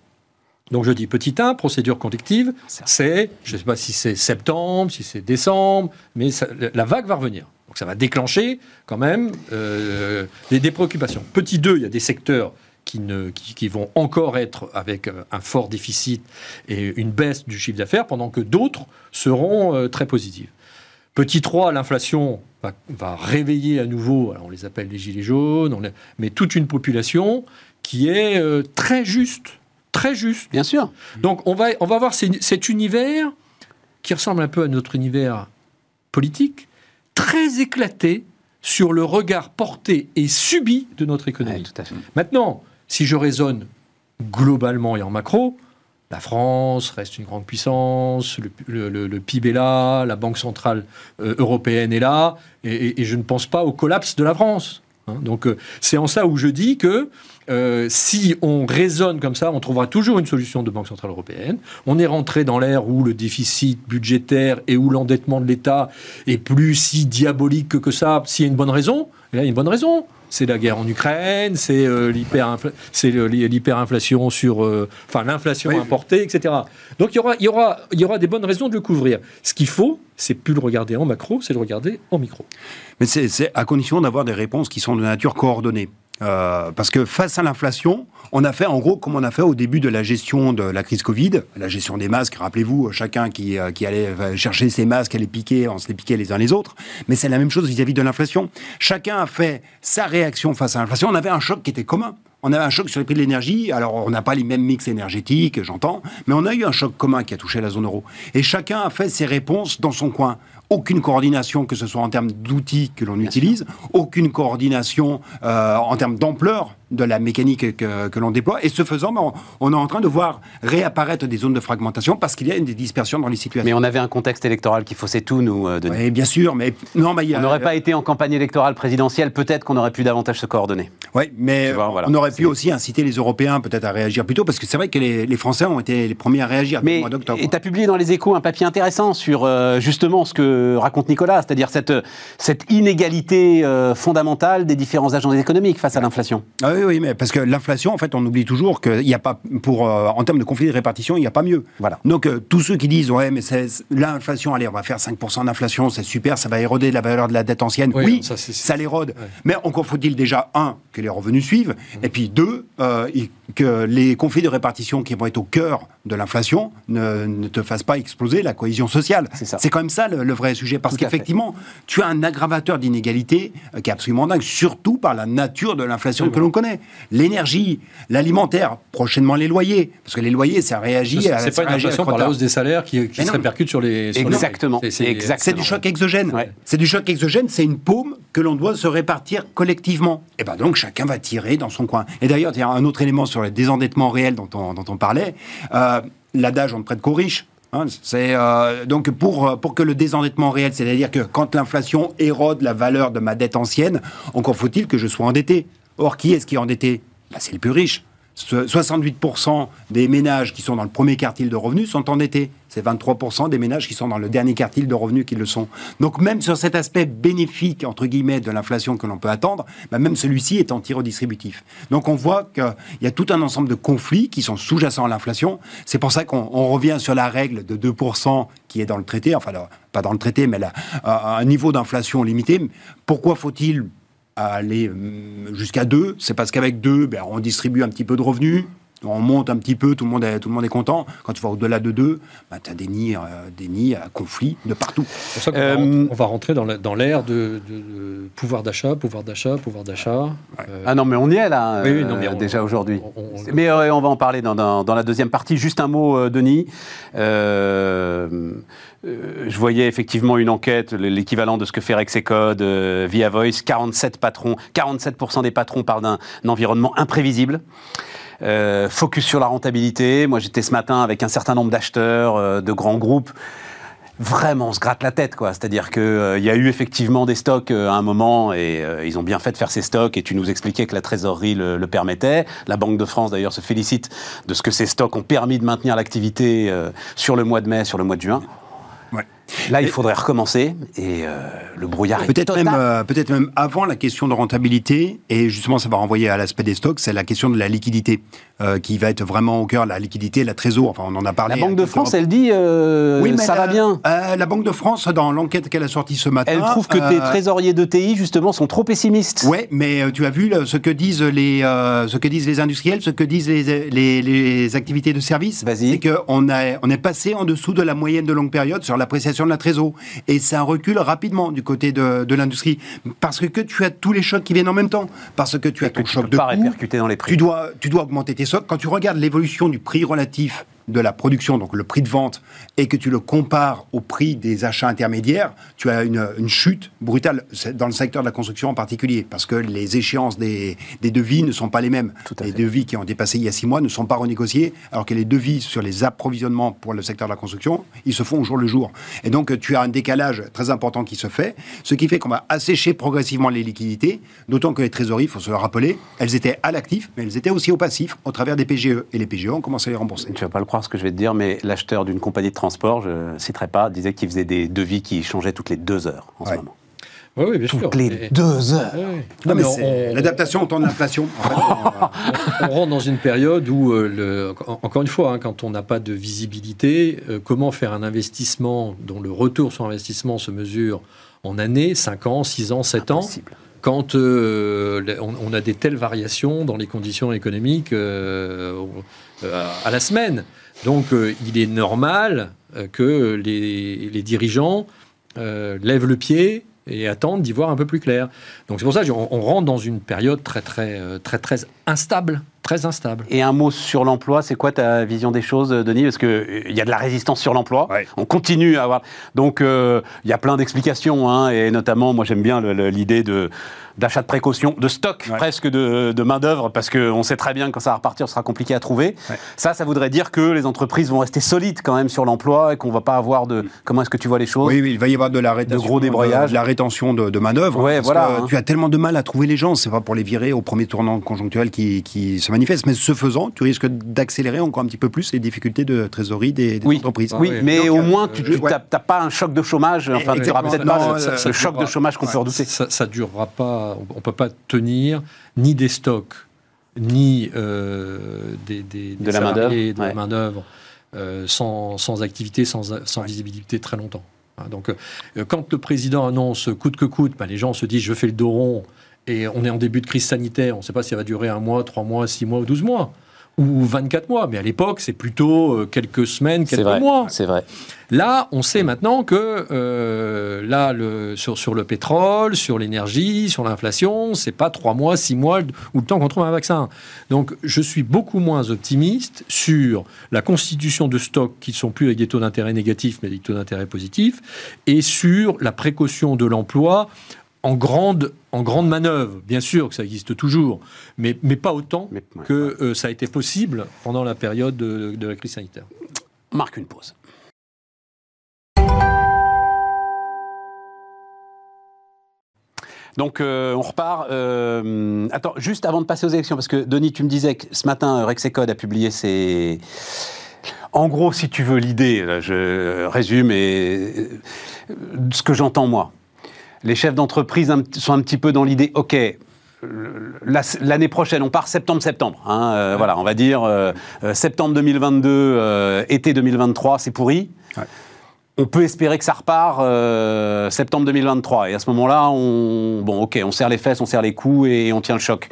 Donc je dis petit 1, procédure collective, c'est, je ne sais pas si c'est septembre, si c'est décembre, mais la vague va revenir ça va déclencher quand même euh, des, préoccupations. Petit 2, il y a des secteurs qui, ne, qui, vont encore être avec euh, un fort déficit et une baisse du chiffre d'affaires, pendant que d'autres seront euh, très positives. Petit 3, l'inflation va, réveiller à nouveau, on les appelle les gilets jaunes, mais toute une population qui est très juste. Très juste. Bien sûr. Donc on va, on va voir cet univers qui ressemble un peu à notre univers politique, très éclaté sur le regard porté et subi de notre économie. Maintenant, si je raisonne globalement et en macro, la France reste une grande puissance, le, PIB est là, la Banque centrale euh, européenne est là, et, je ne pense pas au collapse de la France. Hein. Donc euh, c'est en ça où je dis que euh, si on raisonne comme ça, on trouvera toujours une solution de Banque Centrale Européenne. On est rentré dans l'ère où le déficit budgétaire et où l'endettement de l'État est plus si diabolique que, ça, s'il y a une bonne raison. Et là, il y a une bonne raison. C'est la guerre en Ukraine, c'est euh, l'hyperinflation sur, enfin l'inflation importée, etc. Donc il y aura, il y aura, il y aura des bonnes raisons de le couvrir. Ce qu'il faut, c'est plus le regarder en macro, c'est le regarder en micro. Mais c'est à condition d'avoir des réponses qui sont de nature coordonnée. Euh, parce que face à l'inflation, on a fait en gros comme on a fait au début de la gestion de la crise Covid, la gestion des masques. Rappelez-vous, chacun qui, euh, allait euh, chercher ses masques, allait piquer, on se les piquait les uns les autres. Mais c'est la même chose vis-à-vis de l'inflation. Chacun a fait sa réaction face à l'inflation. On avait un choc qui était commun. On avait un choc sur les prix de l'énergie. Alors, on n'a pas les mêmes mix énergétiques, j'entends, mais on a eu un choc commun qui a touché la zone euro. Et chacun a fait ses réponses dans son coin aucune coordination, que ce soit en termes d'outils que l'on utilise, aucune coordination euh, en termes d'ampleur de la mécanique que, que l'on déploie. Et ce faisant, ben, on, on, est en train de voir réapparaître des zones de fragmentation parce qu'il y a une des dispersions dans les situations. Mais on avait un contexte électoral qui faussait tout, nous, euh, Denis. Oui, bien sûr, mais non, mais a, On n'aurait pas été en campagne électorale présidentielle, peut-être qu'on aurait pu davantage se coordonner. Oui, mais vois, voilà. on aurait pu aussi inciter les Européens peut-être à réagir plus tôt, parce que c'est vrai que les, les, Français ont été les premiers à réagir mais, au mois d'octobre. Et tu as publié dans les échos un papier intéressant sur euh, justement ce que raconte Nicolas, c'est-à-dire cette, cette inégalité euh, fondamentale des différents agents économiques face à l'inflation. Ah oui, oui, mais parce que l'inflation, en fait, on oublie toujours qu'il n'y a pas, pour, euh, en termes de conflit de répartition, il n'y a pas mieux. Voilà. Donc, euh, tous ceux qui disent, ouais, mais l'inflation, allez, on va faire 5% d'inflation, c'est super, ça va éroder la valeur de la dette ancienne. Oui, oui ça, ça l'érode. Ouais. Mais encore faut-il déjà, un, que les revenus suivent, mmh. et puis deux, euh, que les conflits de répartition qui vont être au cœur de l'inflation ne, ne, te fassent pas exploser la cohésion sociale. C'est quand même ça le, le vrai sujet, parce qu'effectivement, tu as un aggravateur d'inégalité euh, qui est absolument dingue, surtout par la nature de l'inflation oui, que l'on connaît. L'énergie, l'alimentaire, prochainement les loyers, parce que les loyers, ça réagit ça, à C'est pas une inflation par la hausse des salaires qui, qui se répercute sur les. Sur exactement. Les... C'est du choc exogène. Ouais. C'est du choc exogène, c'est une paume que l'on doit se répartir collectivement. Et ben donc chacun va tirer dans son coin. Et d'ailleurs, il y a un autre élément sur le désendettement réel dont on, dont on parlait. Euh, L'adage on ne prête qu'aux riches. C'est euh, donc pour pour que le désendettement réel, c'est-à-dire que quand l'inflation érode la valeur de ma dette ancienne, encore faut-il que je sois endetté. Or, qui est-ce qui est endetté? Ben, C'est le plus riche. 68% des ménages qui sont dans le premier quartile de revenus sont endettés. C'est 23% des ménages qui sont dans le dernier quartile de revenus qui le sont. Donc même sur cet aspect bénéfique, entre guillemets, de l'inflation que l'on peut attendre, bah même celui-ci est anti-redistributif. Donc on voit qu'il y a tout un ensemble de conflits qui sont sous-jacents à l'inflation. C'est pour ça qu'on revient sur la règle de 2% qui est dans le traité, enfin pas dans le traité, mais à un niveau d'inflation limité. Pourquoi faut-il à aller jusqu'à 2, c'est parce qu'avec 2, ben, on distribue un petit peu de revenus, on monte un petit peu, tout le monde est, tout le monde est content. Quand tu vas au-delà de 2, ben, tu as des nids, euh, des nids à conflit de partout. C'est pour ça qu'on euh, va, rentrer dans l'ère de, de, de, pouvoir d'achat, pouvoir d'achat, pouvoir d'achat. Ouais. Euh... Ah non, mais on y est là, oui, oui, non, mais on, déjà aujourd'hui. Mais euh, on va en parler dans, dans, dans, la deuxième partie. Juste un mot, Denis. Euh, je voyais effectivement une enquête, l'équivalent de ce que fait Rexecode euh, via Voice. 47 patrons, 47% des patrons parlent d'un environnement imprévisible. Euh, focus sur la rentabilité. Moi, j'étais ce matin avec un certain nombre d'acheteurs euh, de grands groupes. Vraiment, on se gratte la tête, quoi. C'est-à-dire qu'il euh, y a eu effectivement des stocks à un moment et ils ont bien fait de faire ces stocks. Et tu nous expliquais que la trésorerie le, le permettait. La Banque de France, d'ailleurs, se félicite de ce que ces stocks ont permis de maintenir l'activité sur le mois de mai, sur le mois de juin. Ouais. Là, il faudrait recommencer et euh, le brouillard est peut-être même euh, peut-être même avant la question de rentabilité et justement ça va renvoyer à l'aspect des stocks, c'est la question de la liquidité euh, qui va être vraiment au cœur la liquidité, la trésor. Enfin, on en a parlé. La Banque de France, elle dit oui, mais ça la, va bien. la Banque de France, dans l'enquête qu'elle a sortie ce matin, elle trouve que tes trésoriers de TI justement sont trop pessimistes. Oui, mais tu as vu ce que disent les ce que disent les industriels, ce que disent les, les, les activités de service, c'est qu'on a on est passé en dessous de la moyenne de longue période sur l'appréciation de la trésor. Et ça recule rapidement du côté de, de l'industrie. Parce que tu as tous les chocs qui viennent en même temps. Parce que tu as ton choc de pas coût. répercuter dans les prix. Tu dois, tu dois augmenter tes stocks. Quand tu regardes l'évolution du prix relatif de la production, donc le prix de vente, et que tu le compares au prix des achats intermédiaires, tu as une, une chute brutale dans le secteur de la construction en particulier, parce que les échéances des, des devis ne sont pas les mêmes. Les fait. devis qui ont dépassé il y a six mois ne sont pas renégociés, alors que les devis sur les approvisionnements pour le secteur de la construction, ils se font au jour le jour. Et donc tu as un décalage très important qui se fait, ce qui fait qu'on va assécher progressivement les liquidités, d'autant que les trésoreries, il faut se le rappeler, elles étaient à l'actif, mais elles étaient aussi au passif, au travers des PGE. Et les PGE, on commence à les rembourser. Tu vas pas le croire ce que je vais te dire, mais l'acheteur d'une compagnie de transport, je ne citerai pas, disait qu'il faisait des devis qui changeaient toutes les deux heures en Ouais. ce moment. Oui, oui, bien Toutes sûr. les Et- deux heures. Non, mais mais c'est on- l'adaptation au temps de l'inflation. En fait, on- on rentre dans une période où, euh, le- encore une fois, hein, quand on n'a pas de visibilité, euh, comment faire un investissement dont le retour sur investissement se mesure en années, 5 ans, 6 ans, 7 ans, Impossible. quand euh, on, on a des telles variations dans les conditions économiques euh, euh, à la semaine? Donc euh, il est normal euh, que les, les dirigeants euh, lèvent le pied et attendent d'y voir un peu plus clair. Donc c'est pour ça qu'on on rentre dans une période très très euh, très très instable, très instable. Et un mot sur l'emploi, c'est quoi ta vision des choses, Denis? Parce qu'il y a de la résistance sur l'emploi. Ouais. On continue à avoir. Donc, euh, il y a plein d'explications. hein, et notamment, moi, j'aime bien l'idée de d'achat de précaution, de stock Ouais. presque de, de main-d'œuvre, parce qu'on sait très bien que quand ça va repartir, ce sera compliqué à trouver. Ouais. Ça, ça voudrait dire que les entreprises vont rester solides quand même sur l'emploi et qu'on va pas avoir de. Comment est-ce que tu vois les choses? Oui, oui, il va y avoir de la rétention, gros débroyages. de, la rétention de, de manœuvre. Ouais, voilà, que hein. Tu as tellement de mal à trouver les gens, c'est pas pour les virer au premier tournant conjoncturel qui, qui se manifeste, mais ce faisant, tu risques d'accélérer encore un petit peu plus les difficultés de trésorerie des, des Oui, entreprises. oui, mais Donc, au euh, moins, tu n'as pas un choc de chômage. Enfin, tu n'auras peut-être pas ça- le ça choc durera- de chômage qu'on peut redouter. Ça, ça durera pas. On, ne peut pas tenir ni des stocks, ni euh, des, des, De la main-d'œuvre, salariés, de ouais. la main d'œuvre euh, sans, sans activité, sans, sans visibilité très longtemps. Hein, Donc, euh, quand le président annonce coûte que coûte, bah, les gens se disent je fais le dos rond et on est en début de crise sanitaire. On ne sait pas si ça va durer un mois, trois mois, six mois ou douze mois ou 24 mois. Mais à l'époque, c'est plutôt euh, quelques semaines, quelques vrai, mois. c'est vrai. Là, on sait maintenant que euh, là, le, sur, sur le pétrole, sur l'énergie, sur l'inflation, c'est pas trois mois, six mois ou le temps qu'on trouve un vaccin. Donc, je suis beaucoup moins optimiste sur la constitution de stocks qui ne sont plus avec des taux d'intérêt négatifs, mais des taux d'intérêt positifs, et sur la précaution de l'emploi en grande, en grande manœuvre. Bien sûr que ça existe toujours, mais, mais pas autant Mais, ouais. que euh, ça a été possible pendant la période de, de la crise sanitaire. On marque une pause. Donc euh, on repart. Euh, attends, juste avant de passer aux élections, parce que Denis, tu me disais que ce matin, Rexecode a publié ses... En gros, si tu veux l'idée, je résume et ce que j'entends moi. Les chefs d'entreprise sont un petit peu dans l'idée, ok, l'année prochaine, on part septembre-septembre. hein, euh, Voilà, on va dire euh, euh, septembre 2022, euh, été 2023, c'est pourri. Ouais. On peut espérer que ça repart septembre 2023. Et à ce moment-là, on, bon, ok, on serre les fesses, on serre les coups et on tient le choc.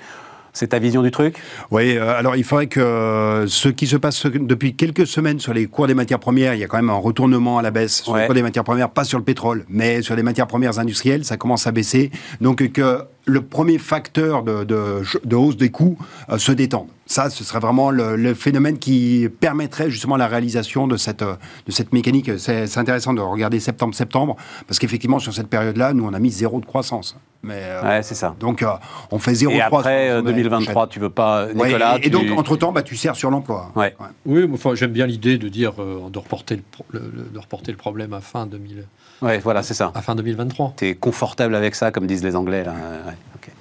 C'est ta vision du truc? Oui, euh, alors il faudrait que euh, ce qui se passe depuis quelques semaines sur les cours des matières premières, il y a quand même un retournement à la baisse sur Ouais. les cours des matières premières, pas sur le pétrole, mais sur les matières premières industrielles, ça commence à baisser. Donc que le premier facteur de, de- de hausse des coûts euh, se détende. Ça, ce serait vraiment le, le phénomène qui permettrait justement la réalisation de cette, euh, de cette mécanique. C'est intéressant de regarder septembre-septembre, parce qu'effectivement, sur cette période-là, nous, on a mis zéro de croissance. Mais, euh, c'est ça. Donc, euh, on fait zéro Et de croissance. après sur l'année 2023, tu veux pas. Ouais, Nicolas et, et donc, tu- entre-temps, bah, tu sers sur l'emploi. Ouais. Oui, mais enfin, j'aime bien l'idée de dire euh, de, reporter le, pro- le- le- de reporter le problème à fin, 2000, Ouais, voilà, c'est ça. à fin 2023. T'es confortable avec ça, comme disent les Anglais, là. Ouais, ok.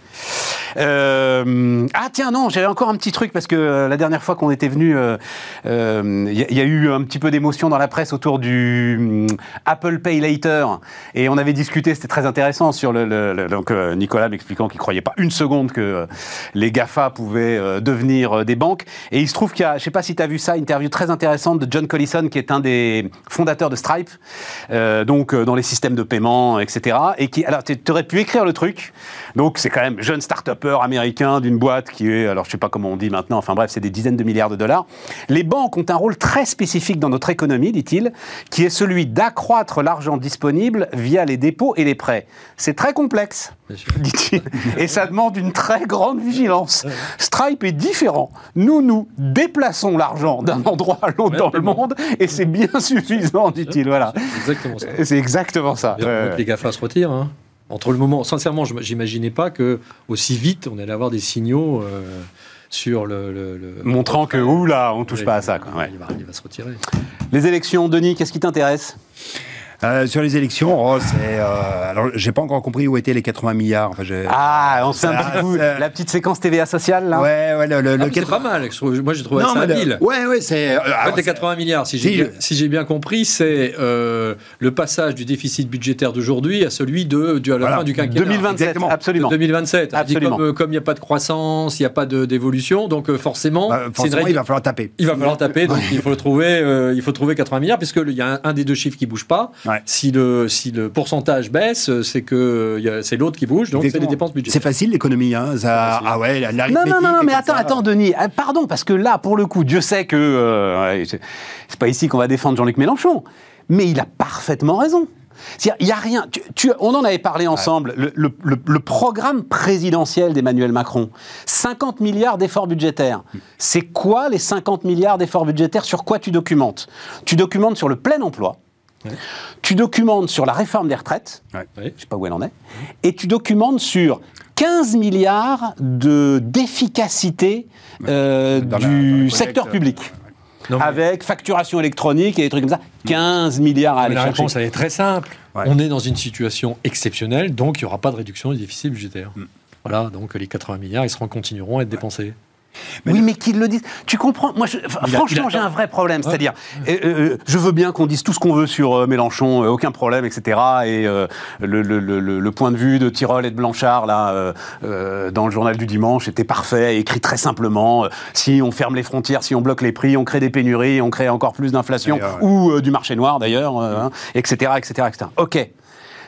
Euh, ah tiens non, j'avais encore un petit truc parce que euh, la dernière fois qu'on était venu, il y, a- y a eu un petit peu d'émotion dans la presse autour du hum, Apple Pay Later et on avait discuté, c'était très intéressant sur le, le- le- donc euh, Nicolas m'expliquant qu'il croyait pas une seconde que euh, les Gafa pouvaient euh, devenir euh, des banques et il se trouve qu'il y a, je sais pas si tu as vu ça, interview très intéressante de John Collison qui est un des fondateurs de Stripe, euh, donc euh, dans les systèmes de paiement, etc. Et qui, alors tu aurais pu écrire le truc, donc c'est quand même jeune start-upper américain d'une boîte qui est, alors je sais pas comment on dit maintenant, enfin bref, c'est des dizaines de milliards de dollars. Les banques ont un rôle très spécifique dans notre économie, dit-il, qui est celui d'accroître l'argent disponible via les dépôts et les prêts. C'est très complexe, dit-il, et ça demande une très grande vigilance. Stripe est différent. Nous, nous déplaçons l'argent d'un endroit à l'autre dans le monde, et c'est bien suffisant, dit-il. Voilà. C'est exactement ça. C'est exactement ça. Les GAFA se retirent. hein. Entre le moment, sincèrement, je j'imaginais pas que aussi vite on allait avoir des signaux euh, sur le, le- le- Montrant que, oula, on touche Ouais, pas à ça. quoi, ouais. Il, va, il va se retirer. Les élections, Denis, qu'est-ce qui t'intéresse? Euh, sur les élections, oh, c'est. euh, alors, j'ai pas encore compris où étaient les 80 milliards. Enfin, Ah, on sait un petit coup c'est- la petite séquence TVA sociale, là Ouais, ouais, le, le, Ah, le mais c'est 80 pas mal. je trouve- Moi, j'ai trouvé Non, ça mais le- habile. Ouais, ouais, c'est. euh, En fait, les c'est- 80 milliards, si j'ai Si, bien, je- si j'ai bien compris, c'est euh, le passage du déficit budgétaire d'aujourd'hui à celui de, du, à la Voilà. fin du quinquennat. 2027, Exactement. absolument. 2027. On dit Absolument. Comme euh, il n'y a pas de croissance, il n'y a pas de- d'évolution, donc euh, forcément, bah, forcément, il va falloir taper. il va falloir taper, donc il faut trouver, euh, il faut trouver 80 milliards, puisque il y a un, un des deux chiffres qui bouge pas. Ouais. Si le si le pourcentage baisse, euh, c'est que euh, c'est l'autre qui bouge, donc c'est les dépenses C'est budgétaires. facile l'économie, hein. Ça, ah ouais, la- Non, l'arithmétique non, non, non, mais attends, ça. attends, Denis. Ah, Pardon, parce que là, pour le coup, Dieu sait que. euh, ouais, c'est c'est pas ici qu'on va défendre Jean-Luc Mélenchon. Mais il a parfaitement raison. C'est-à-dire, il y a rien. Tu- tu- on en avait parlé ensemble. Le, le- le- le programme présidentiel d'Emmanuel Macron, 50 milliards d'efforts budgétaires. C'est quoi les 50 milliards d'efforts budgétaires? Sur quoi tu documentes? Tu documentes sur le plein emploi. Tu documentes sur la réforme des retraites. Ouais. Je sais pas où elle en est. Et tu documentes sur 15 milliards de d'efficacité euh, la- dans du secteur public. Non, mais- Avec facturation électronique et des trucs comme ça. 15 milliards à aller Mais la chercher. réponse, elle est très simple. Ouais. On est dans une situation exceptionnelle, donc il n'y aura pas de réduction du déficit budgétaire. Voilà, donc les 80 milliards, ils seront, continueront à être dépensés. Oui, mais qu'ils le disent. Tu comprends Moi, je- enfin, franchement, j'ai un vrai problème. C'est-à-dire, euh, euh, je veux bien qu'on dise tout ce qu'on veut sur euh, Mélenchon, euh, aucun problème, etc. Et euh, le, point de vue de Tirol et de Blanchard, là, euh, euh, dans le journal du dimanche, était parfait, écrit très simplement. Euh, si on ferme les frontières, si on bloque les prix, on crée des pénuries, on crée encore plus d'inflation, ouais. ou euh, du marché noir, d'ailleurs, euh, hein, etc., etc., etc. OK.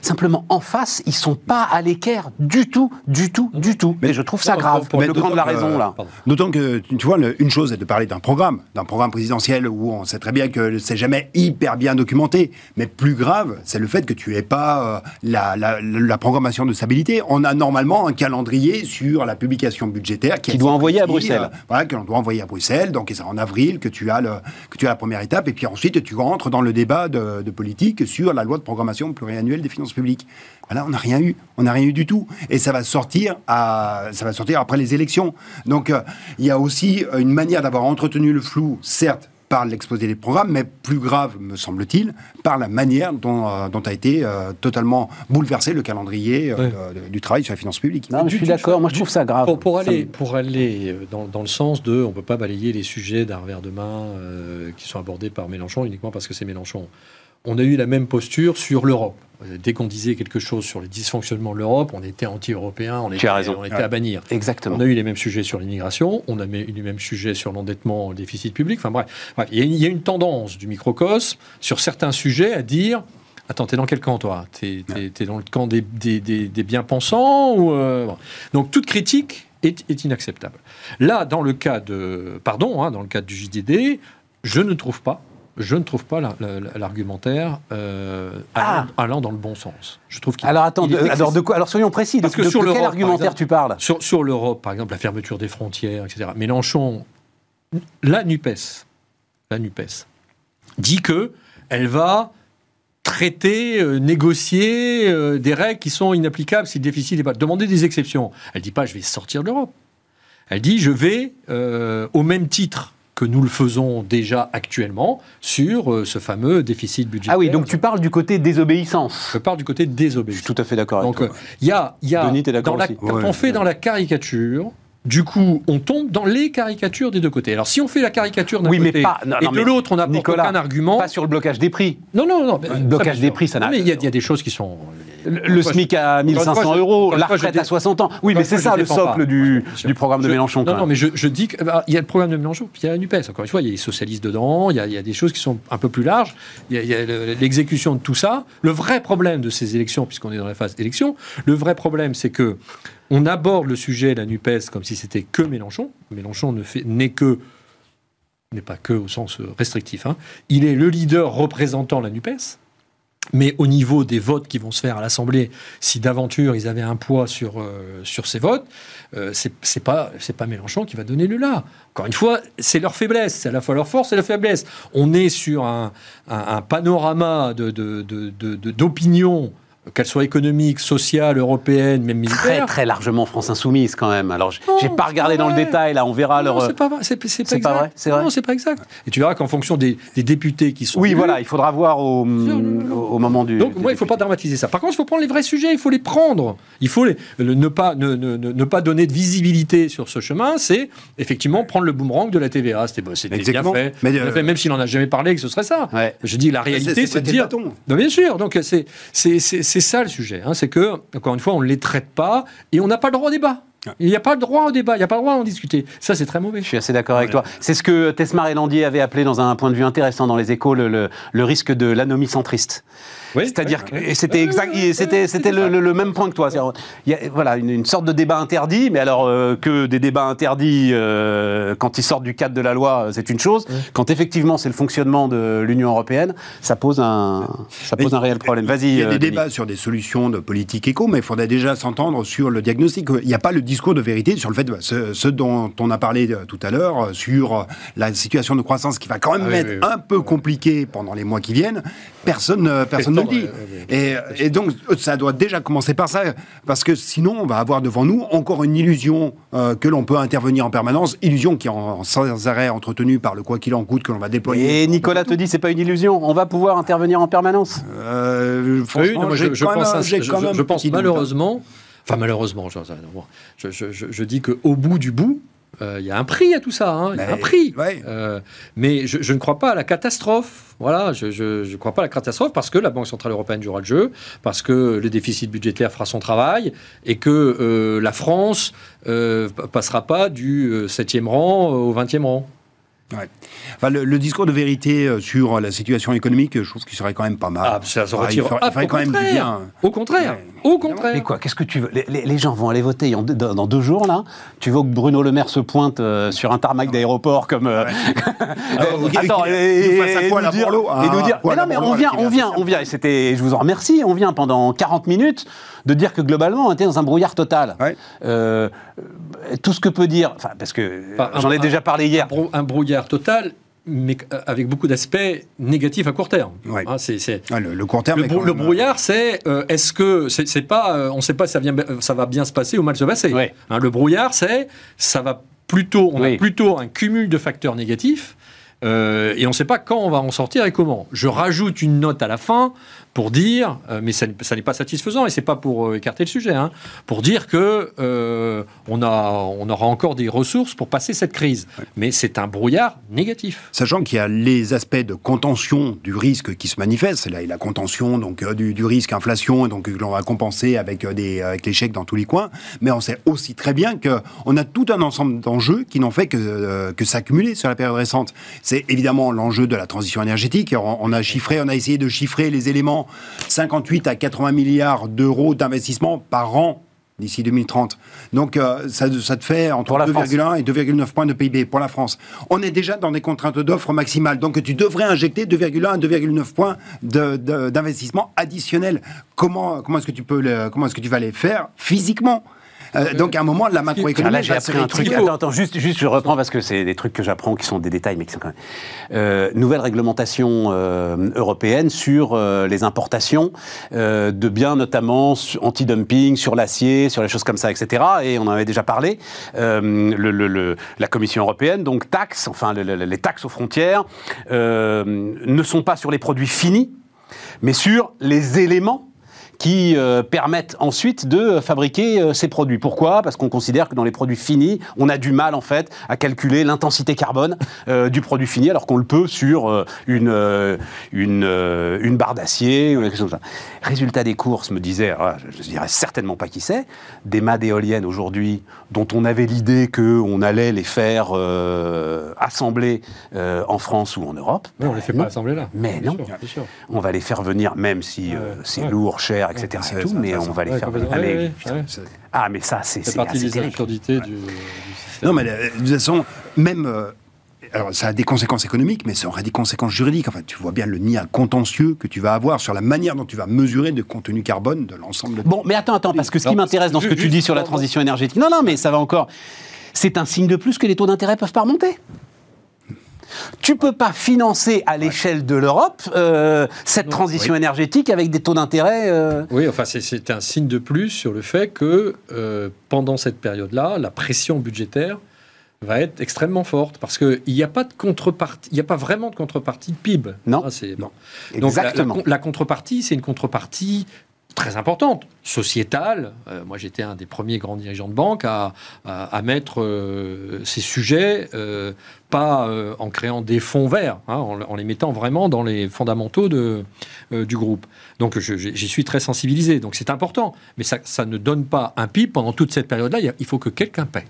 Simplement, en face, ils sont pas à l'équerre du tout, du tout, du tout. Mais je trouve ça grave. pour- le camp de la raison, euh, là. Pardon. D'autant que, tu vois, le- une chose est de parler d'un programme, d'un programme présidentiel où on sait très bien que c'est jamais hyper bien documenté. Mais plus grave, c'est le fait que tu n'aies pas euh, la, la- la programmation de stabilité. On a normalement un calendrier sur la publication budgétaire qui, Qui doit envoyer à Bruxelles. euh, voilà, que l'on doit envoyer à Bruxelles. Donc c'est en avril que tu as le, que tu as la première étape, et puis ensuite tu rentres dans le débat de, de politique sur la loi de programmation pluriannuelle des finances publiques. Là, on n'a rien eu, on n'a rien eu du tout, et ça va sortir à, ça va sortir après les élections. Donc euh, il y a aussi euh, une manière d'avoir entretenu le flou, certes par l'exposé des programmes, mais plus grave, me semble-t-il, par la manière dont, euh, dont a été euh, totalement bouleversé le calendrier euh, Ouais. de- de- du travail sur les finances publiques. Non, mais je suis d'accord. Moi, je trouve ça grave. Pour, aller, pour aller dans, dans le sens de, on ne peut pas balayer les sujets d'un revers de main euh, qui sont abordés par Mélenchon uniquement parce que c'est Mélenchon. On a eu la même posture sur l'Europe. Dès qu'on disait quelque chose sur les dysfonctionnements de l'Europe, on était anti-européen, on, était, on à bannir. Exactement. On a eu les mêmes sujets sur l'immigration, on a eu les mêmes sujets sur l'endettement, le déficit public. Enfin bref, Bref, il y, a une- il y a une tendance du microcosme sur certains sujets à dire Attends, t'es dans quel camp, toi? T'es es, dans le camp des, des, des- des bien-pensants ou, euh. Donc toute critique est, est inacceptable. Là, dans le cas de. Pardon, hein, dans le cas du JDD, je ne trouve pas. Je ne trouve pas la- la- la- l'argumentaire euh, allant, allant dans le bon sens. Je trouve qu'il Alors attends, de- alors, excessif. de quoi, alors soyons précis. De, Parce que de- sur de quel argumentaire exemple, tu parles? Sur, sur l'Europe, par exemple, la fermeture des frontières, etc. Mélenchon, la NUPES, la NUPES, dit que elle va traiter, euh, négocier euh, des règles qui sont inapplicables si le déficit n'est pas... Demander des exceptions. Elle dit pas je vais sortir de l'Europe. Elle dit je vais, au même titre que nous le faisons déjà actuellement, sur euh, ce fameux déficit budgétaire. Ah oui, donc tu parles du côté désobéissance. Je parle du côté Je suis désobéissance. tout à fait d'accord avec Donc, toi. euh, il y a, il y a Denis, t'es d'accord dans la- quand Ouais, on fait ouais. dans la caricature, du coup, on tombe dans les caricatures des deux côtés. Alors, si on fait la caricature d'un Oui, mais côté pas- non, et non, de mais l'autre, on n'apporte aucun argument. Pas sur le blocage des prix. Non, non, non. mais- Le blocage des prix, ça n'a- Mais il y, a- il y a des choses qui sont. Le, le SMIC à une fois, 1500 je- euros, la retraite dé- à 60 ans. Oui, mais c'est ça le socle pas. du, programme de Je- Mélenchon. Non, non, mais je, je dis qu'il y a le programme de Mélenchon, puis il y a la NUPES. Encore une fois, il y a les socialistes dedans, il y a, il y a des choses qui sont un peu plus larges. Il y a, a le- l'exécution de tout ça. Le vrai problème de ces élections, puisqu'on est dans la phase élection, le vrai problème, c'est que on aborde le sujet, la NUPES, comme si c'était que Mélenchon. Mélenchon n'est que n'est pas que au sens restrictif. hein. Il est le leader représentant la NUPES. Mais au niveau des votes qui vont se faire à l'Assemblée, si d'aventure ils avaient un poids sur, euh, sur ces votes, euh, c'est pas, pas Mélenchon qui va donner le là. Encore une fois, c'est leur faiblesse, c'est à la fois leur force et leur faiblesse. On est sur un, un- panorama de- de- de- de- de- d'opinions, qu'elles soient économiques, sociales, européennes, même Très, militaires. très largement France Insoumise quand même. Alors, j'ai pas c'est regardé pas dans le détail, là, on verra Non, leur. c'est pas vrai, c'est c'est pas pas vrai, c'est vrai. Non, c'est pas exact. Et tu verras qu'en fonction des, des députés qui sont Oui, élus, voilà, il faudra voir au, moment du. Donc, moi, il ne faut pas dramatiser ça. Par contre, il faut prendre les vrais sujets, il faut les prendre. Il faut les- le- ne, pas, ne, ne- ne- ne pas donner de visibilité sur ce chemin, c'est effectivement prendre le boomerang de la TVA. C'était bon, c'était bien Exactement. fait. Mais, Bien euh, fait, même s'il n'en a jamais parlé, que ce serait ça. Ouais. Je dis la réalité, c'est de dire. bâton. Non, bien sûr. Donc, c'est c'est- ça le sujet. hein. c'est que, encore une fois, on ne les traite pas et on n'a pas le droit au débat. Il n'y a pas le droit au débat, il n'y a pas le droit d'en discuter. Ça, c'est très mauvais. Je suis assez d'accord avec toi. C'est ce que Tesmar et Landier avaient appelé dans un point de vue intéressant dans les échos le, le- le risque de l'anomie centriste. C'est-à-dire que c'était exact, et c'était c'était le, le- le même point que toi. Il y a voilà une, une sorte de débat interdit, mais alors euh, que des débats interdits euh, quand ils sortent du cadre de la loi, euh, c'est une chose. Quand effectivement c'est le fonctionnement de l'Union européenne, ça pose un ça pose Mais un réel problème. Vas-y. Il y a euh, des Denis. débats sur des solutions de politique éco, mais il faudrait déjà s'entendre sur le diagnostic. Il n'y a pas le discours de vérité sur le fait, ce, ce dont on a parlé euh, tout à l'heure, euh, sur euh, la situation de croissance qui va quand même Ah oui, être oui, oui. un peu compliquée pendant les mois qui viennent. Personne, euh, personne dit. Et, et donc, ça doit déjà commencer par ça, parce que sinon, on va avoir devant nous encore une illusion euh, que l'on peut intervenir en permanence, illusion qui est en, sans arrêt entretenue par le quoi qu'il en coûte que l'on va déployer. Et Nicolas te dit c'est pas une illusion, on va pouvoir intervenir en permanence. Euh, Oui, franchement, non, moi, j'ai je, je quand même pense, un- je- je- pense hein. malheureusement, enfin malheureusement, je, je, je, je- je dis qu'au bout du bout, euh, il y a un prix à tout ça, hein, il y a un prix. ouais. Euh, mais je, je ne crois pas à la catastrophe. Voilà, je ne crois pas à la catastrophe parce que la Banque Centrale Européenne jouera le jeu, parce que le déficit budgétaire fera son travail et que euh, la France euh, p- passera pas du euh, 7e rang au 20e rang. Ouais. Enfin, le, le discours de vérité euh, sur la situation économique, je trouve qu'il serait quand même pas mal. Ah, ça se retire. ferait- Ah, il ferait au quand même du contraire. bien. Au contraire, Ouais. au contraire. Mais quoi Qu'est-ce que tu veux? Les, les- les gens vont aller voter dans, dans deux jours là? Tu veux que Bruno Le Maire se pointe euh, sur un tarmac d'aéroport comme. euh, Euh, Attends, et, nous et à dire, et nous dire- mais non, mais on vient, on vient, on vient. Et c'était, je vous en remercie. On vient pendant 40 minutes de dire que globalement on était dans un brouillard total. Ouais. Euh, euh, tout ce que peut dire, enfin parce que Enfin, j'en ai un- déjà parlé hier. un, brou- un brouillard total, mais euh, avec beaucoup d'aspects négatifs à court terme. Ouais. Hein, Ouais, le, le court terme. le, est brou- quand le même, brouillard, c'est euh, est-ce que c'est c'est pas, euh, on ne sait pas si ça, vient- ça va bien se passer ou mal se passer. Ouais. Hein, le brouillard, c'est ça va plutôt, on Oui. a plutôt un cumul de facteurs négatifs. euh, et on ne sait pas quand on va en sortir et comment. Je rajoute une note à la fin pour dire, euh, mais ça, n'est- ça n'est pas satisfaisant et c'est pas pour euh, écarter le sujet, hein, pour dire que euh, on, a, on aura encore des ressources pour passer cette crise. Mais c'est un brouillard négatif. Sachant qu'il y a les aspects de contention du risque qui se manifestent, là, a la contention donc euh, du, du risque inflation, et donc que l'on va compenser avec des avec les chèques dans tous les coins. Mais on sait aussi très bien que on a tout un ensemble d'enjeux qui n'ont fait que euh, que s'accumuler sur la période récente. C'est évidemment l'enjeu de la transition énergétique. On, on a chiffré, on a essayé de chiffrer les éléments 58 à 80 milliards d'euros d'investissement par an d'ici 2030. Donc euh, ça, ça te fait entre Pour la France. 2,1 et 2,9 points de PIB pour la France. On est déjà dans des contraintes d'offres maximales. Donc tu devrais injecter 2,1 à 2,9 points d'investissement additionnel. Comment, comment est-ce que tu peux le- comment est-ce que tu vas les faire physiquement? Euh, donc à un moment, la Ah, macroéconomie là, j'ai appris un truc. Attends, attends, juste, juste, je reprends parce que c'est des trucs que j'apprends qui sont des détails, mais qui sont quand même. Euh, nouvelle réglementation euh, européenne sur euh, les importations euh, de biens, notamment anti-dumping, sur l'acier, sur les choses comme ça, etc. Et on en avait déjà parlé. Euh, le, le- le- la Commission européenne, donc taxe, enfin le- le- les taxes aux frontières, euh, ne sont pas sur les produits finis, mais sur les éléments qui euh, permettent ensuite de fabriquer euh, ces produits. Pourquoi? Parce qu'on considère que dans les produits finis, on a du mal en fait à calculer l'intensité carbone euh, du produit fini, alors qu'on le peut sur une, une, une barre d'acier ou quelque chose comme ça. Résultat des courses, me disait, ah, je ne dirais certainement pas qui c'est, des mâts d'éoliennes aujourd'hui dont on avait l'idée qu'on allait les faire assembler en France ou en Europe. Non, on ne les fait Non. pas assembler là. Mais non. sûr. On va les faire venir, même si Ouais, c'est ouais. lourd, cher, etc. et c'est- tout, mais on va les Ouais, faire. Ah, mais, ah, mais ça, c'est C'est partie assez des terrible. absurdités du, du système. Non, mais euh, de toute façon, même. euh, alors, ça a des conséquences économiques, mais ça aura des conséquences juridiques. Enfin, tu vois bien le nid à contentieux que tu vas avoir sur la manière dont tu vas mesurer le contenu carbone de l'ensemble de Bon, mais attends, attends, parce que ce qui m'intéresse dans ce que tu dis sur la transition énergétique, non, non, mais ça va encore. C'est un signe de plus que les taux d'intérêt peuvent pas remonter. Tu peux pas financer à l'échelle de l'Europe euh, cette transition énergétique avec des taux d'intérêt. euh, Oui, enfin, c'est- un signe de plus sur le fait que euh, pendant cette période-là, la pression budgétaire va être extrêmement forte parce qu'il n'y a pas de contrepartie, il n'y a pas vraiment de contrepartie de PIB. Non. Ah, c'est- Non. Donc la- la, Exactement. la contrepartie, c'est une contrepartie très importante, sociétale. Euh, moi, j'étais un des premiers grands dirigeants de banque à, à- mettre euh, ces sujets, euh, pas en créant des fonds verts, hein, en, les mettant vraiment dans les fondamentaux de, du groupe. Donc, j'y suis très sensibilisé. Donc, c'est important. Mais ça, ça ne donne pas un PIB pendant toute cette période-là. Il faut que quelqu'un paie.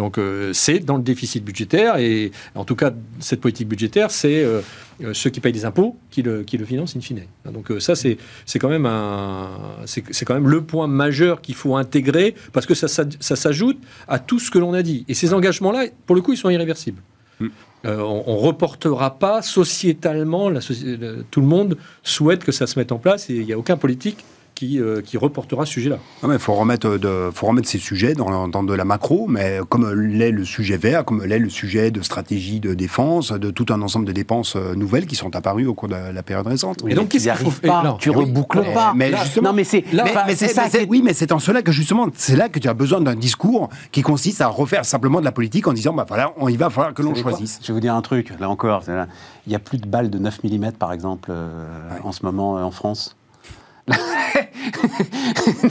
Donc euh, c'est dans le déficit budgétaire et en tout cas cette politique budgétaire, c'est euh, euh, ceux qui payent des impôts qui le, qui le financent in fine. Donc ça c'est c'est quand même un c'est c'est quand même le point majeur qu'il faut intégrer parce que ça, ça, ça s'ajoute à tout ce que l'on a dit et ces engagements là pour le coup ils sont irréversibles. Euh, on, on reportera pas sociétalement, la tout le monde souhaite que ça se mette en place et il n'y a aucun politique qui, euh, qui reportera ce sujet-là. Il faut remettre, de, faut remettre ces sujets dans, dans de la macro, mais comme l'est le sujet vert, comme l'est le sujet de stratégie de défense, de tout un ensemble de dépenses euh, nouvelles qui sont apparues au cours de la période récente. Et donc, tu qu'est-ce n'y qu'il faut pas, Non, tu reboucles Mais- pas. mais Là, justement- non, mais c'est Là, mais, enfin, mais c'est ça est- oui, mais c'est en cela que justement, c'est là que tu as besoin d'un discours qui consiste à refaire simplement de la politique en disant, bah voilà, on, il va falloir que l'on choisisse. Je vais vous dire un truc, là encore. Il n'y a plus de balles de 9 mm, par exemple, euh, en ce moment euh, en France.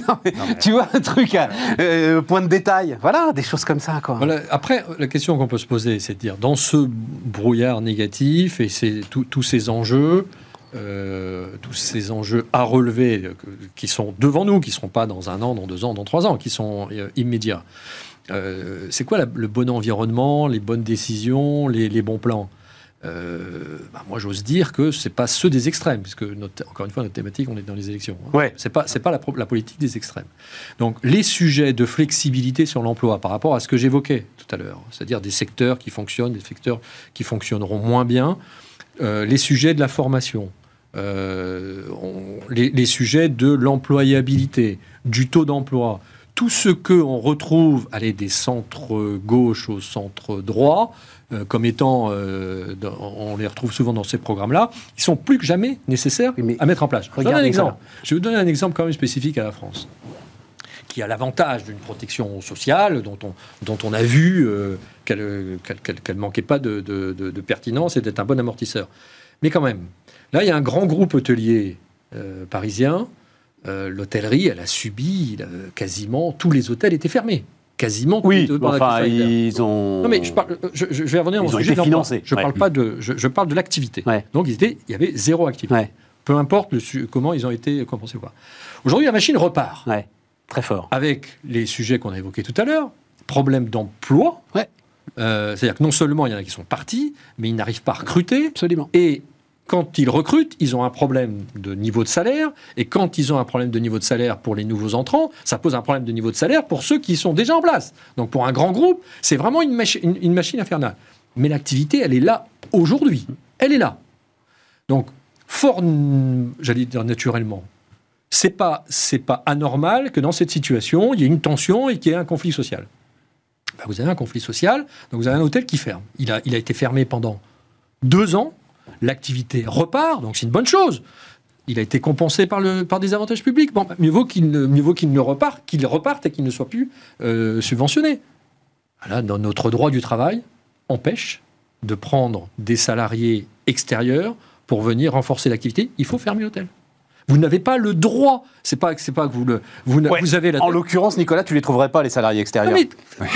Non, mais Tu vois, un truc à euh, point de détail. Voilà, des choses comme ça, quoi. Voilà. Après, la question qu'on peut se poser, c'est de dire, dans ce brouillard négatif et tous ces enjeux, euh, tous ces enjeux à relever euh, qui sont devant nous, qui ne seront pas dans un an, dans deux ans, dans trois ans, qui sont euh, immédiats. Euh, c'est quoi la- le bon environnement, les bonnes décisions, les, les bons plans? Euh, bah, moi, j'ose dire que c'est pas ceux des extrêmes, puisque notre- encore une fois, notre thématique, on est dans les élections. hein. Ouais. C'est pas, c'est pas la, politique des extrêmes. Donc, les sujets de flexibilité sur l'emploi, par rapport à ce que j'évoquais tout à l'heure, c'est-à-dire des secteurs qui fonctionnent, des secteurs qui fonctionneront moins bien, euh, les sujets de la formation, euh, on- les, les sujets de l'employabilité, du taux d'emploi, tout ce que on retrouve, allez, des centres gauche au centre droit, euh, comme étant, euh, dans- on les retrouve souvent dans ces programmes-là, ils sont plus que jamais nécessaires Oui, à mettre en place. Je, donne un exemple. Je vais vous donner un exemple quand même spécifique à la France qui a l'avantage d'une protection sociale dont on, dont on a vu euh, qu'elle qu'elle- qu'elle- qu'elle manquait pas de, de- de- de pertinence et d'être un bon amortisseur. Mais quand même, là, il y a un grand groupe hôtelier euh, parisien. Euh, L'hôtellerie, elle a subi quasiment tous les hôtels étaient fermés. Quasiment Oui, la enfin, ils ont. Non mais je, parle, je, vais revenir au ont sujet financés, Je ouais. parle pas de, je, je parle de l'activité. Ouais. Donc ils étaient, il y avait zéro activité. Ouais, Peu importe le comment ils ont été compensés ou pas. Aujourd'hui, la machine repart très fort. avec les sujets qu'on a évoqués tout à l'heure, problème d'emploi. Euh, C'est-à-dire que non seulement il y en a qui sont partis, mais ils n'arrivent pas à recruter. Absolument. Et quand ils recrutent, ils ont un problème de niveau de salaire. Et quand ils ont un problème de niveau de salaire pour les nouveaux entrants, ça pose un problème de niveau de salaire pour ceux qui sont déjà en place. Donc pour un grand groupe, c'est vraiment une, machi- une- une machine infernale. Mais l'activité, elle est là aujourd'hui. Elle est là. Donc, fort, j'allais dire naturellement, c'est pas, pas anormal que dans cette situation, il y ait une tension et qu'il y ait un conflit social. Ben, vous avez un conflit social, donc vous avez un hôtel qui ferme. Il a été fermé pendant deux ans, l'activité repart, donc c'est une bonne chose. Il a été compensé par, des avantages publics. Bon, mieux vaut qu'il ne, mieux qu'il reparte, qu'il reparte et qu'il ne soit plus euh, subventionné. Là, dans notre droit du travail, empêche de prendre des salariés extérieurs pour venir renforcer l'activité. Il faut fermer l'hôtel. Vous n'avez pas le droit. C'est pas, c'est pas que vous le, vous, n'a- Ouais. vous avez la. En l'occurrence, Nicolas, tu les trouverais pas, les salariés Ah, extérieurs. mais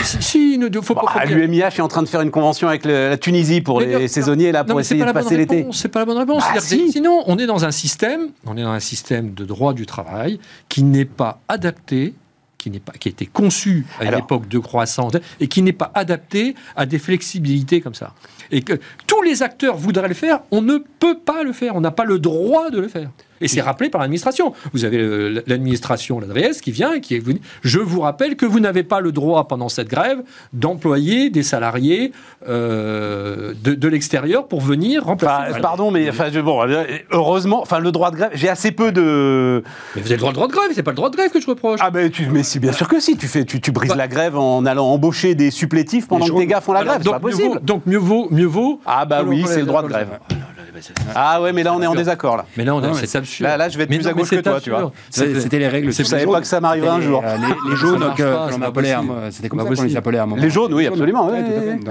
si, si, ne faut pas. Bah, faut- L'UMIH est en train de faire une convention avec le- la Tunisie pour Mais les non, saisonniers là Non, pour c'est essayer pas de passer l'été. C'est pas la bonne réponse. Bah, si. Sinon, on est dans un système, on est dans un système de droit du travail qui n'est pas adapté, qui n'est pas, qui a été conçu à une Alors. époque de croissance et qui n'est pas adapté à des flexibilités comme ça. Et que tous les acteurs voudraient le faire, on ne peut pas le faire, on n'a pas le droit de le faire. Et c'est rappelé par l'administration. Vous avez euh, l'administration, l'adresse, qui vient et qui vous dit Je vous rappelle que vous n'avez pas le droit, pendant cette grève, d'employer des salariés euh, de, de l'extérieur pour venir remplacer. Enfin, pardon, mais enfin, je- bon, euh, heureusement, enfin, le droit de grève, j'ai assez peu de. Mais vous avez le droit, le droit de grève, c'est pas le droit de grève que je reproche. Ah ben, tu, mais si, bien sûr que si, tu fais, tu, tu brises Bah. la grève en allant embaucher des supplétifs pendant que tes gars font la grève, c'est pas mieux possible. vaut, donc mieux vaut, mieux vaut. Ah bah oui, c'est le droit de la- grève. Mais c'est- Ah ouais, mais là on est en désaccord là. Mais là, on c'est absurde. Là, là, je vais être Mais plus non, à gauche que c'est toi, tu vois. absurde. C'est- C'était les règles. Je savais pas que ça m'arriverait un jour. Les, euh, jaunes possible. moment- c'était comme ça qu'on les appelait à un moment. Les jaunes, oui, absolument, Donc,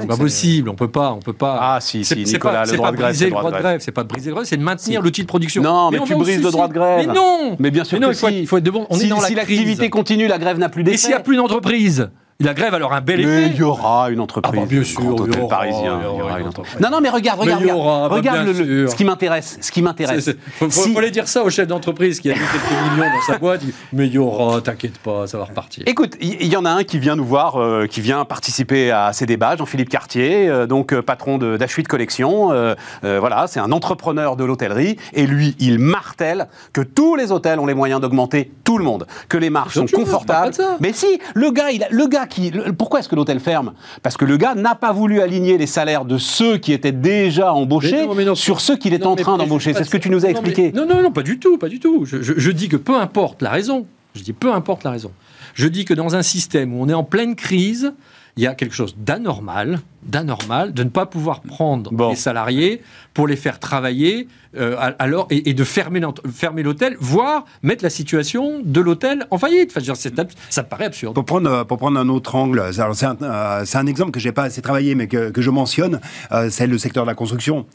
C'est pas possible, on peut pas, on peut pas. Ah, si, C'est- si, c'est Nicolas, pas- le droit de grève, briser c'est le droit de grève, c'est pas de briser le droit, c'est de maintenir l'outil de production. Non, mais tu brises le droit de grève. Mais non. Mais bien sûr que il faut, si. être- il faut être de bon. On si l'activité continue, la grève n'a plus Et d'effet. s'il n'y a plus d'entreprise La grève alors un bel Mais effet. il y aura une entreprise, Ah bah, bien sûr, il y aura, parisien. il y aura une entreprise. Non, non, mais regarde, Mais regarde, il y regarde, aura, bah, regarde bien le- le- sûr. ce qui m'intéresse, ce qui m'intéresse. Faut, Si- faut aller dire ça au chef d'entreprise qui a mis quelques millions dans sa boîte. Mais il y aura, t'inquiète pas, ça va repartir. Écoute, il y, en a un qui vient nous voir, euh, qui vient participer à ces débats, Jean-Philippe Cartier, euh, donc euh, patron de- d'Achuit Collection. euh, voilà, c'est un entrepreneur de l'hôtellerie. Et lui, il martèle que tous les hôtels ont les moyens d'augmenter tout le monde, que les marges sont confortables. Mais si, le gars, il le gars qui, le- pourquoi est-ce que l'hôtel ferme? Parce que le gars n'a pas voulu aligner les salaires de ceux qui étaient déjà embauchés Mais non, mais non, sur ceux qu'il est Non, en train d'embaucher. C'est ce que tu nous as expliqué. Non, non, non, pas du tout, pas du tout. Je, je- je dis que peu importe la raison, je dis peu importe la raison. Je dis que dans un système où on est en pleine crise, il y a quelque chose d'anormal, d'anormal, de ne pas pouvoir prendre Bon. les salariés pour les faire travailler euh, alors et, et de fermer, l'hôtel, voire mettre la situation de l'hôtel en faillite. Enfin, dire, ça me paraît absurde. Pour prendre, pour prendre un autre angle, c'est un, euh, un exemple que j'ai pas assez travaillé, mais que, que je mentionne, euh, c'est le secteur de la construction,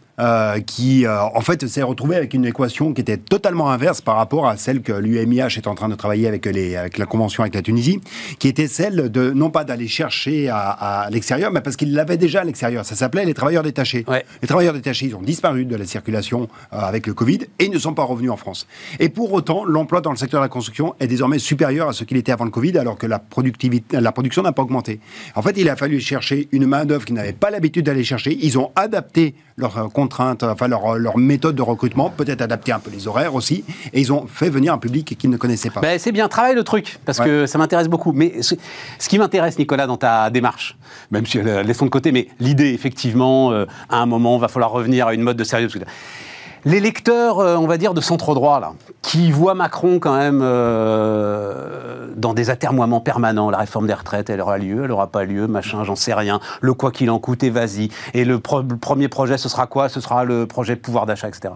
qui en fait s'est retrouvé avec une équation qui était totalement inverse par rapport à celle que l'UMIH est en train de travailler avec, les, avec la convention avec la Tunisie, qui était celle de non pas d'aller chercher à, à l'extérieur, mais parce qu'ils déjà à l'extérieur. Ça s'appelait les travailleurs détachés. Ouais. Les travailleurs détachés, ils ont disparu de la circulation euh, avec le Covid et ils ne sont pas revenus en France. Et pour autant, l'emploi dans le secteur de la construction est désormais supérieur à ce qu'il était avant le Covid, alors que la, productivité, la production n'a pas augmenté. En fait, il a fallu chercher une main-d'œuvre qu'ils n'avaient pas l'habitude d'aller chercher. Ils ont adapté leurs euh, contraintes, euh, enfin leur, leur méthode de recrutement, peut-être adapté un peu les horaires aussi, et ils ont fait venir un public qu'ils ne connaissaient pas. Ben, c'est bien, travaille le truc, parce que ça m'intéresse beaucoup. Mais ce, ce qui m'intéresse, Nicolas, dans ta démarche, même si euh, laissons de côté, mais l'idée, effectivement, euh, à un moment, va falloir revenir à une mode de sérieux. parce que- Les lecteurs, euh, on va dire, de centre-droit, là, qui voient Macron quand même euh, dans des atermoiements permanents, la réforme des retraites, elle aura lieu, elle aura pas lieu, machin, j'en sais rien, le quoi qu'il en coûte, et vas-y. Et le, pro- le premier projet, ce sera quoi? Ce sera le projet de pouvoir d'achat, etc.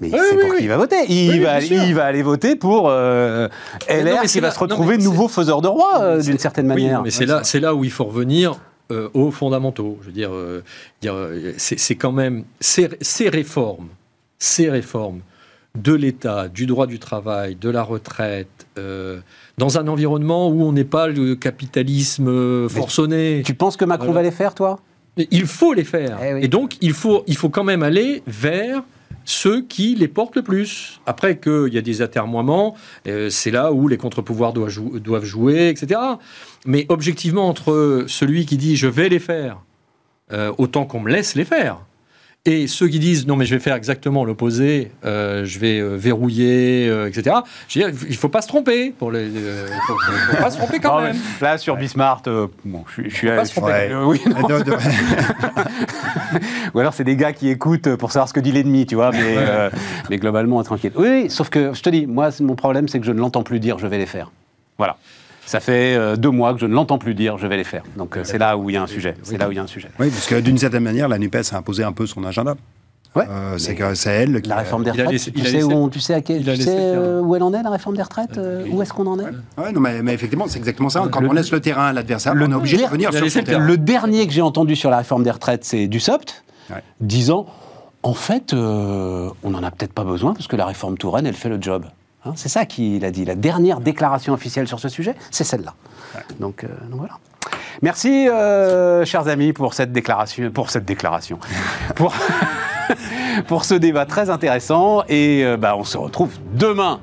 Mais c'est oui, pour oui. qui il va voter? Il, Oui, va, il aller voter pour euh, non, LR qui va là- se retrouver nouveau faiseur de roi, euh, d'une certaine manière. mais c'est là, c'est là où il faut revenir euh, aux fondamentaux. Je veux dire, euh, dire, euh, c'est quand même ces, ces réformes, ces réformes de l'État, du droit du travail, de la retraite, euh, dans un environnement où on n'est pas le capitalisme forcené. Tu penses que Macron Voilà. va les faire, toi? Il faut les faire. Eh oui. Et donc, il faut, il faut quand même aller vers ceux qui les portent le plus. Après qu'il y a des atermoiements, euh, c'est là où les contre-pouvoirs doivent, jou- doivent jouer, etc. Mais objectivement, entre celui qui dit je vais les faire, euh, autant qu'on me laisse les faire, et ceux qui disent non mais je vais faire exactement l'opposé, euh, je vais euh, verrouiller, euh, etc. Je veux dire, il faut pas se tromper. Pour les, euh, il faut, faut pas se tromper quand Non, même. Là, sur Bismart, euh, bon, je, suis- je suis. Faut pas se tromper. euh, oui, non. De- de- Ou alors c'est des gars qui écoutent pour savoir ce que dit l'ennemi, tu vois, mais, euh, mais globalement, tranquille. Oui, oui, sauf que je te dis, moi, mon problème, c'est que je ne l'entends plus dire, je vais les faire. Voilà. Ça fait euh, deux mois que je ne l'entends plus dire, je vais les faire. Donc euh, c'est là où il y a un sujet. C'est là où il y a un sujet. oui, parce que d'une certaine manière, la NUPES a imposé un peu son agenda. Ouais. Euh, c'est que c'est elle qui La réforme des retraites, laissé- tu, sais laissé- où, on- tu sais, à quel, tu sais euh, où elle en est, la réforme des retraites euh, Où est-ce qu'on en est? Ouais, non, mais, mais effectivement, c'est exactement ça. Quand Le- on laisse le terrain à l'adversaire, le- on est obligé de venir sur son le terrain. Le dernier que j'ai entendu sur la réforme des retraites, c'est Dussopt, Ouais. disant en fait, euh, on n'en a peut-être pas besoin parce que la réforme Touraine, elle fait le job. Hein, c'est ça qu'il a dit. La dernière déclaration officielle sur ce sujet, c'est celle-là. Donc, euh, donc voilà. Merci, euh, chers amis, pour cette déclaration, pour cette déclaration, pour, pour ce débat très intéressant. Et euh, bah, on se retrouve demain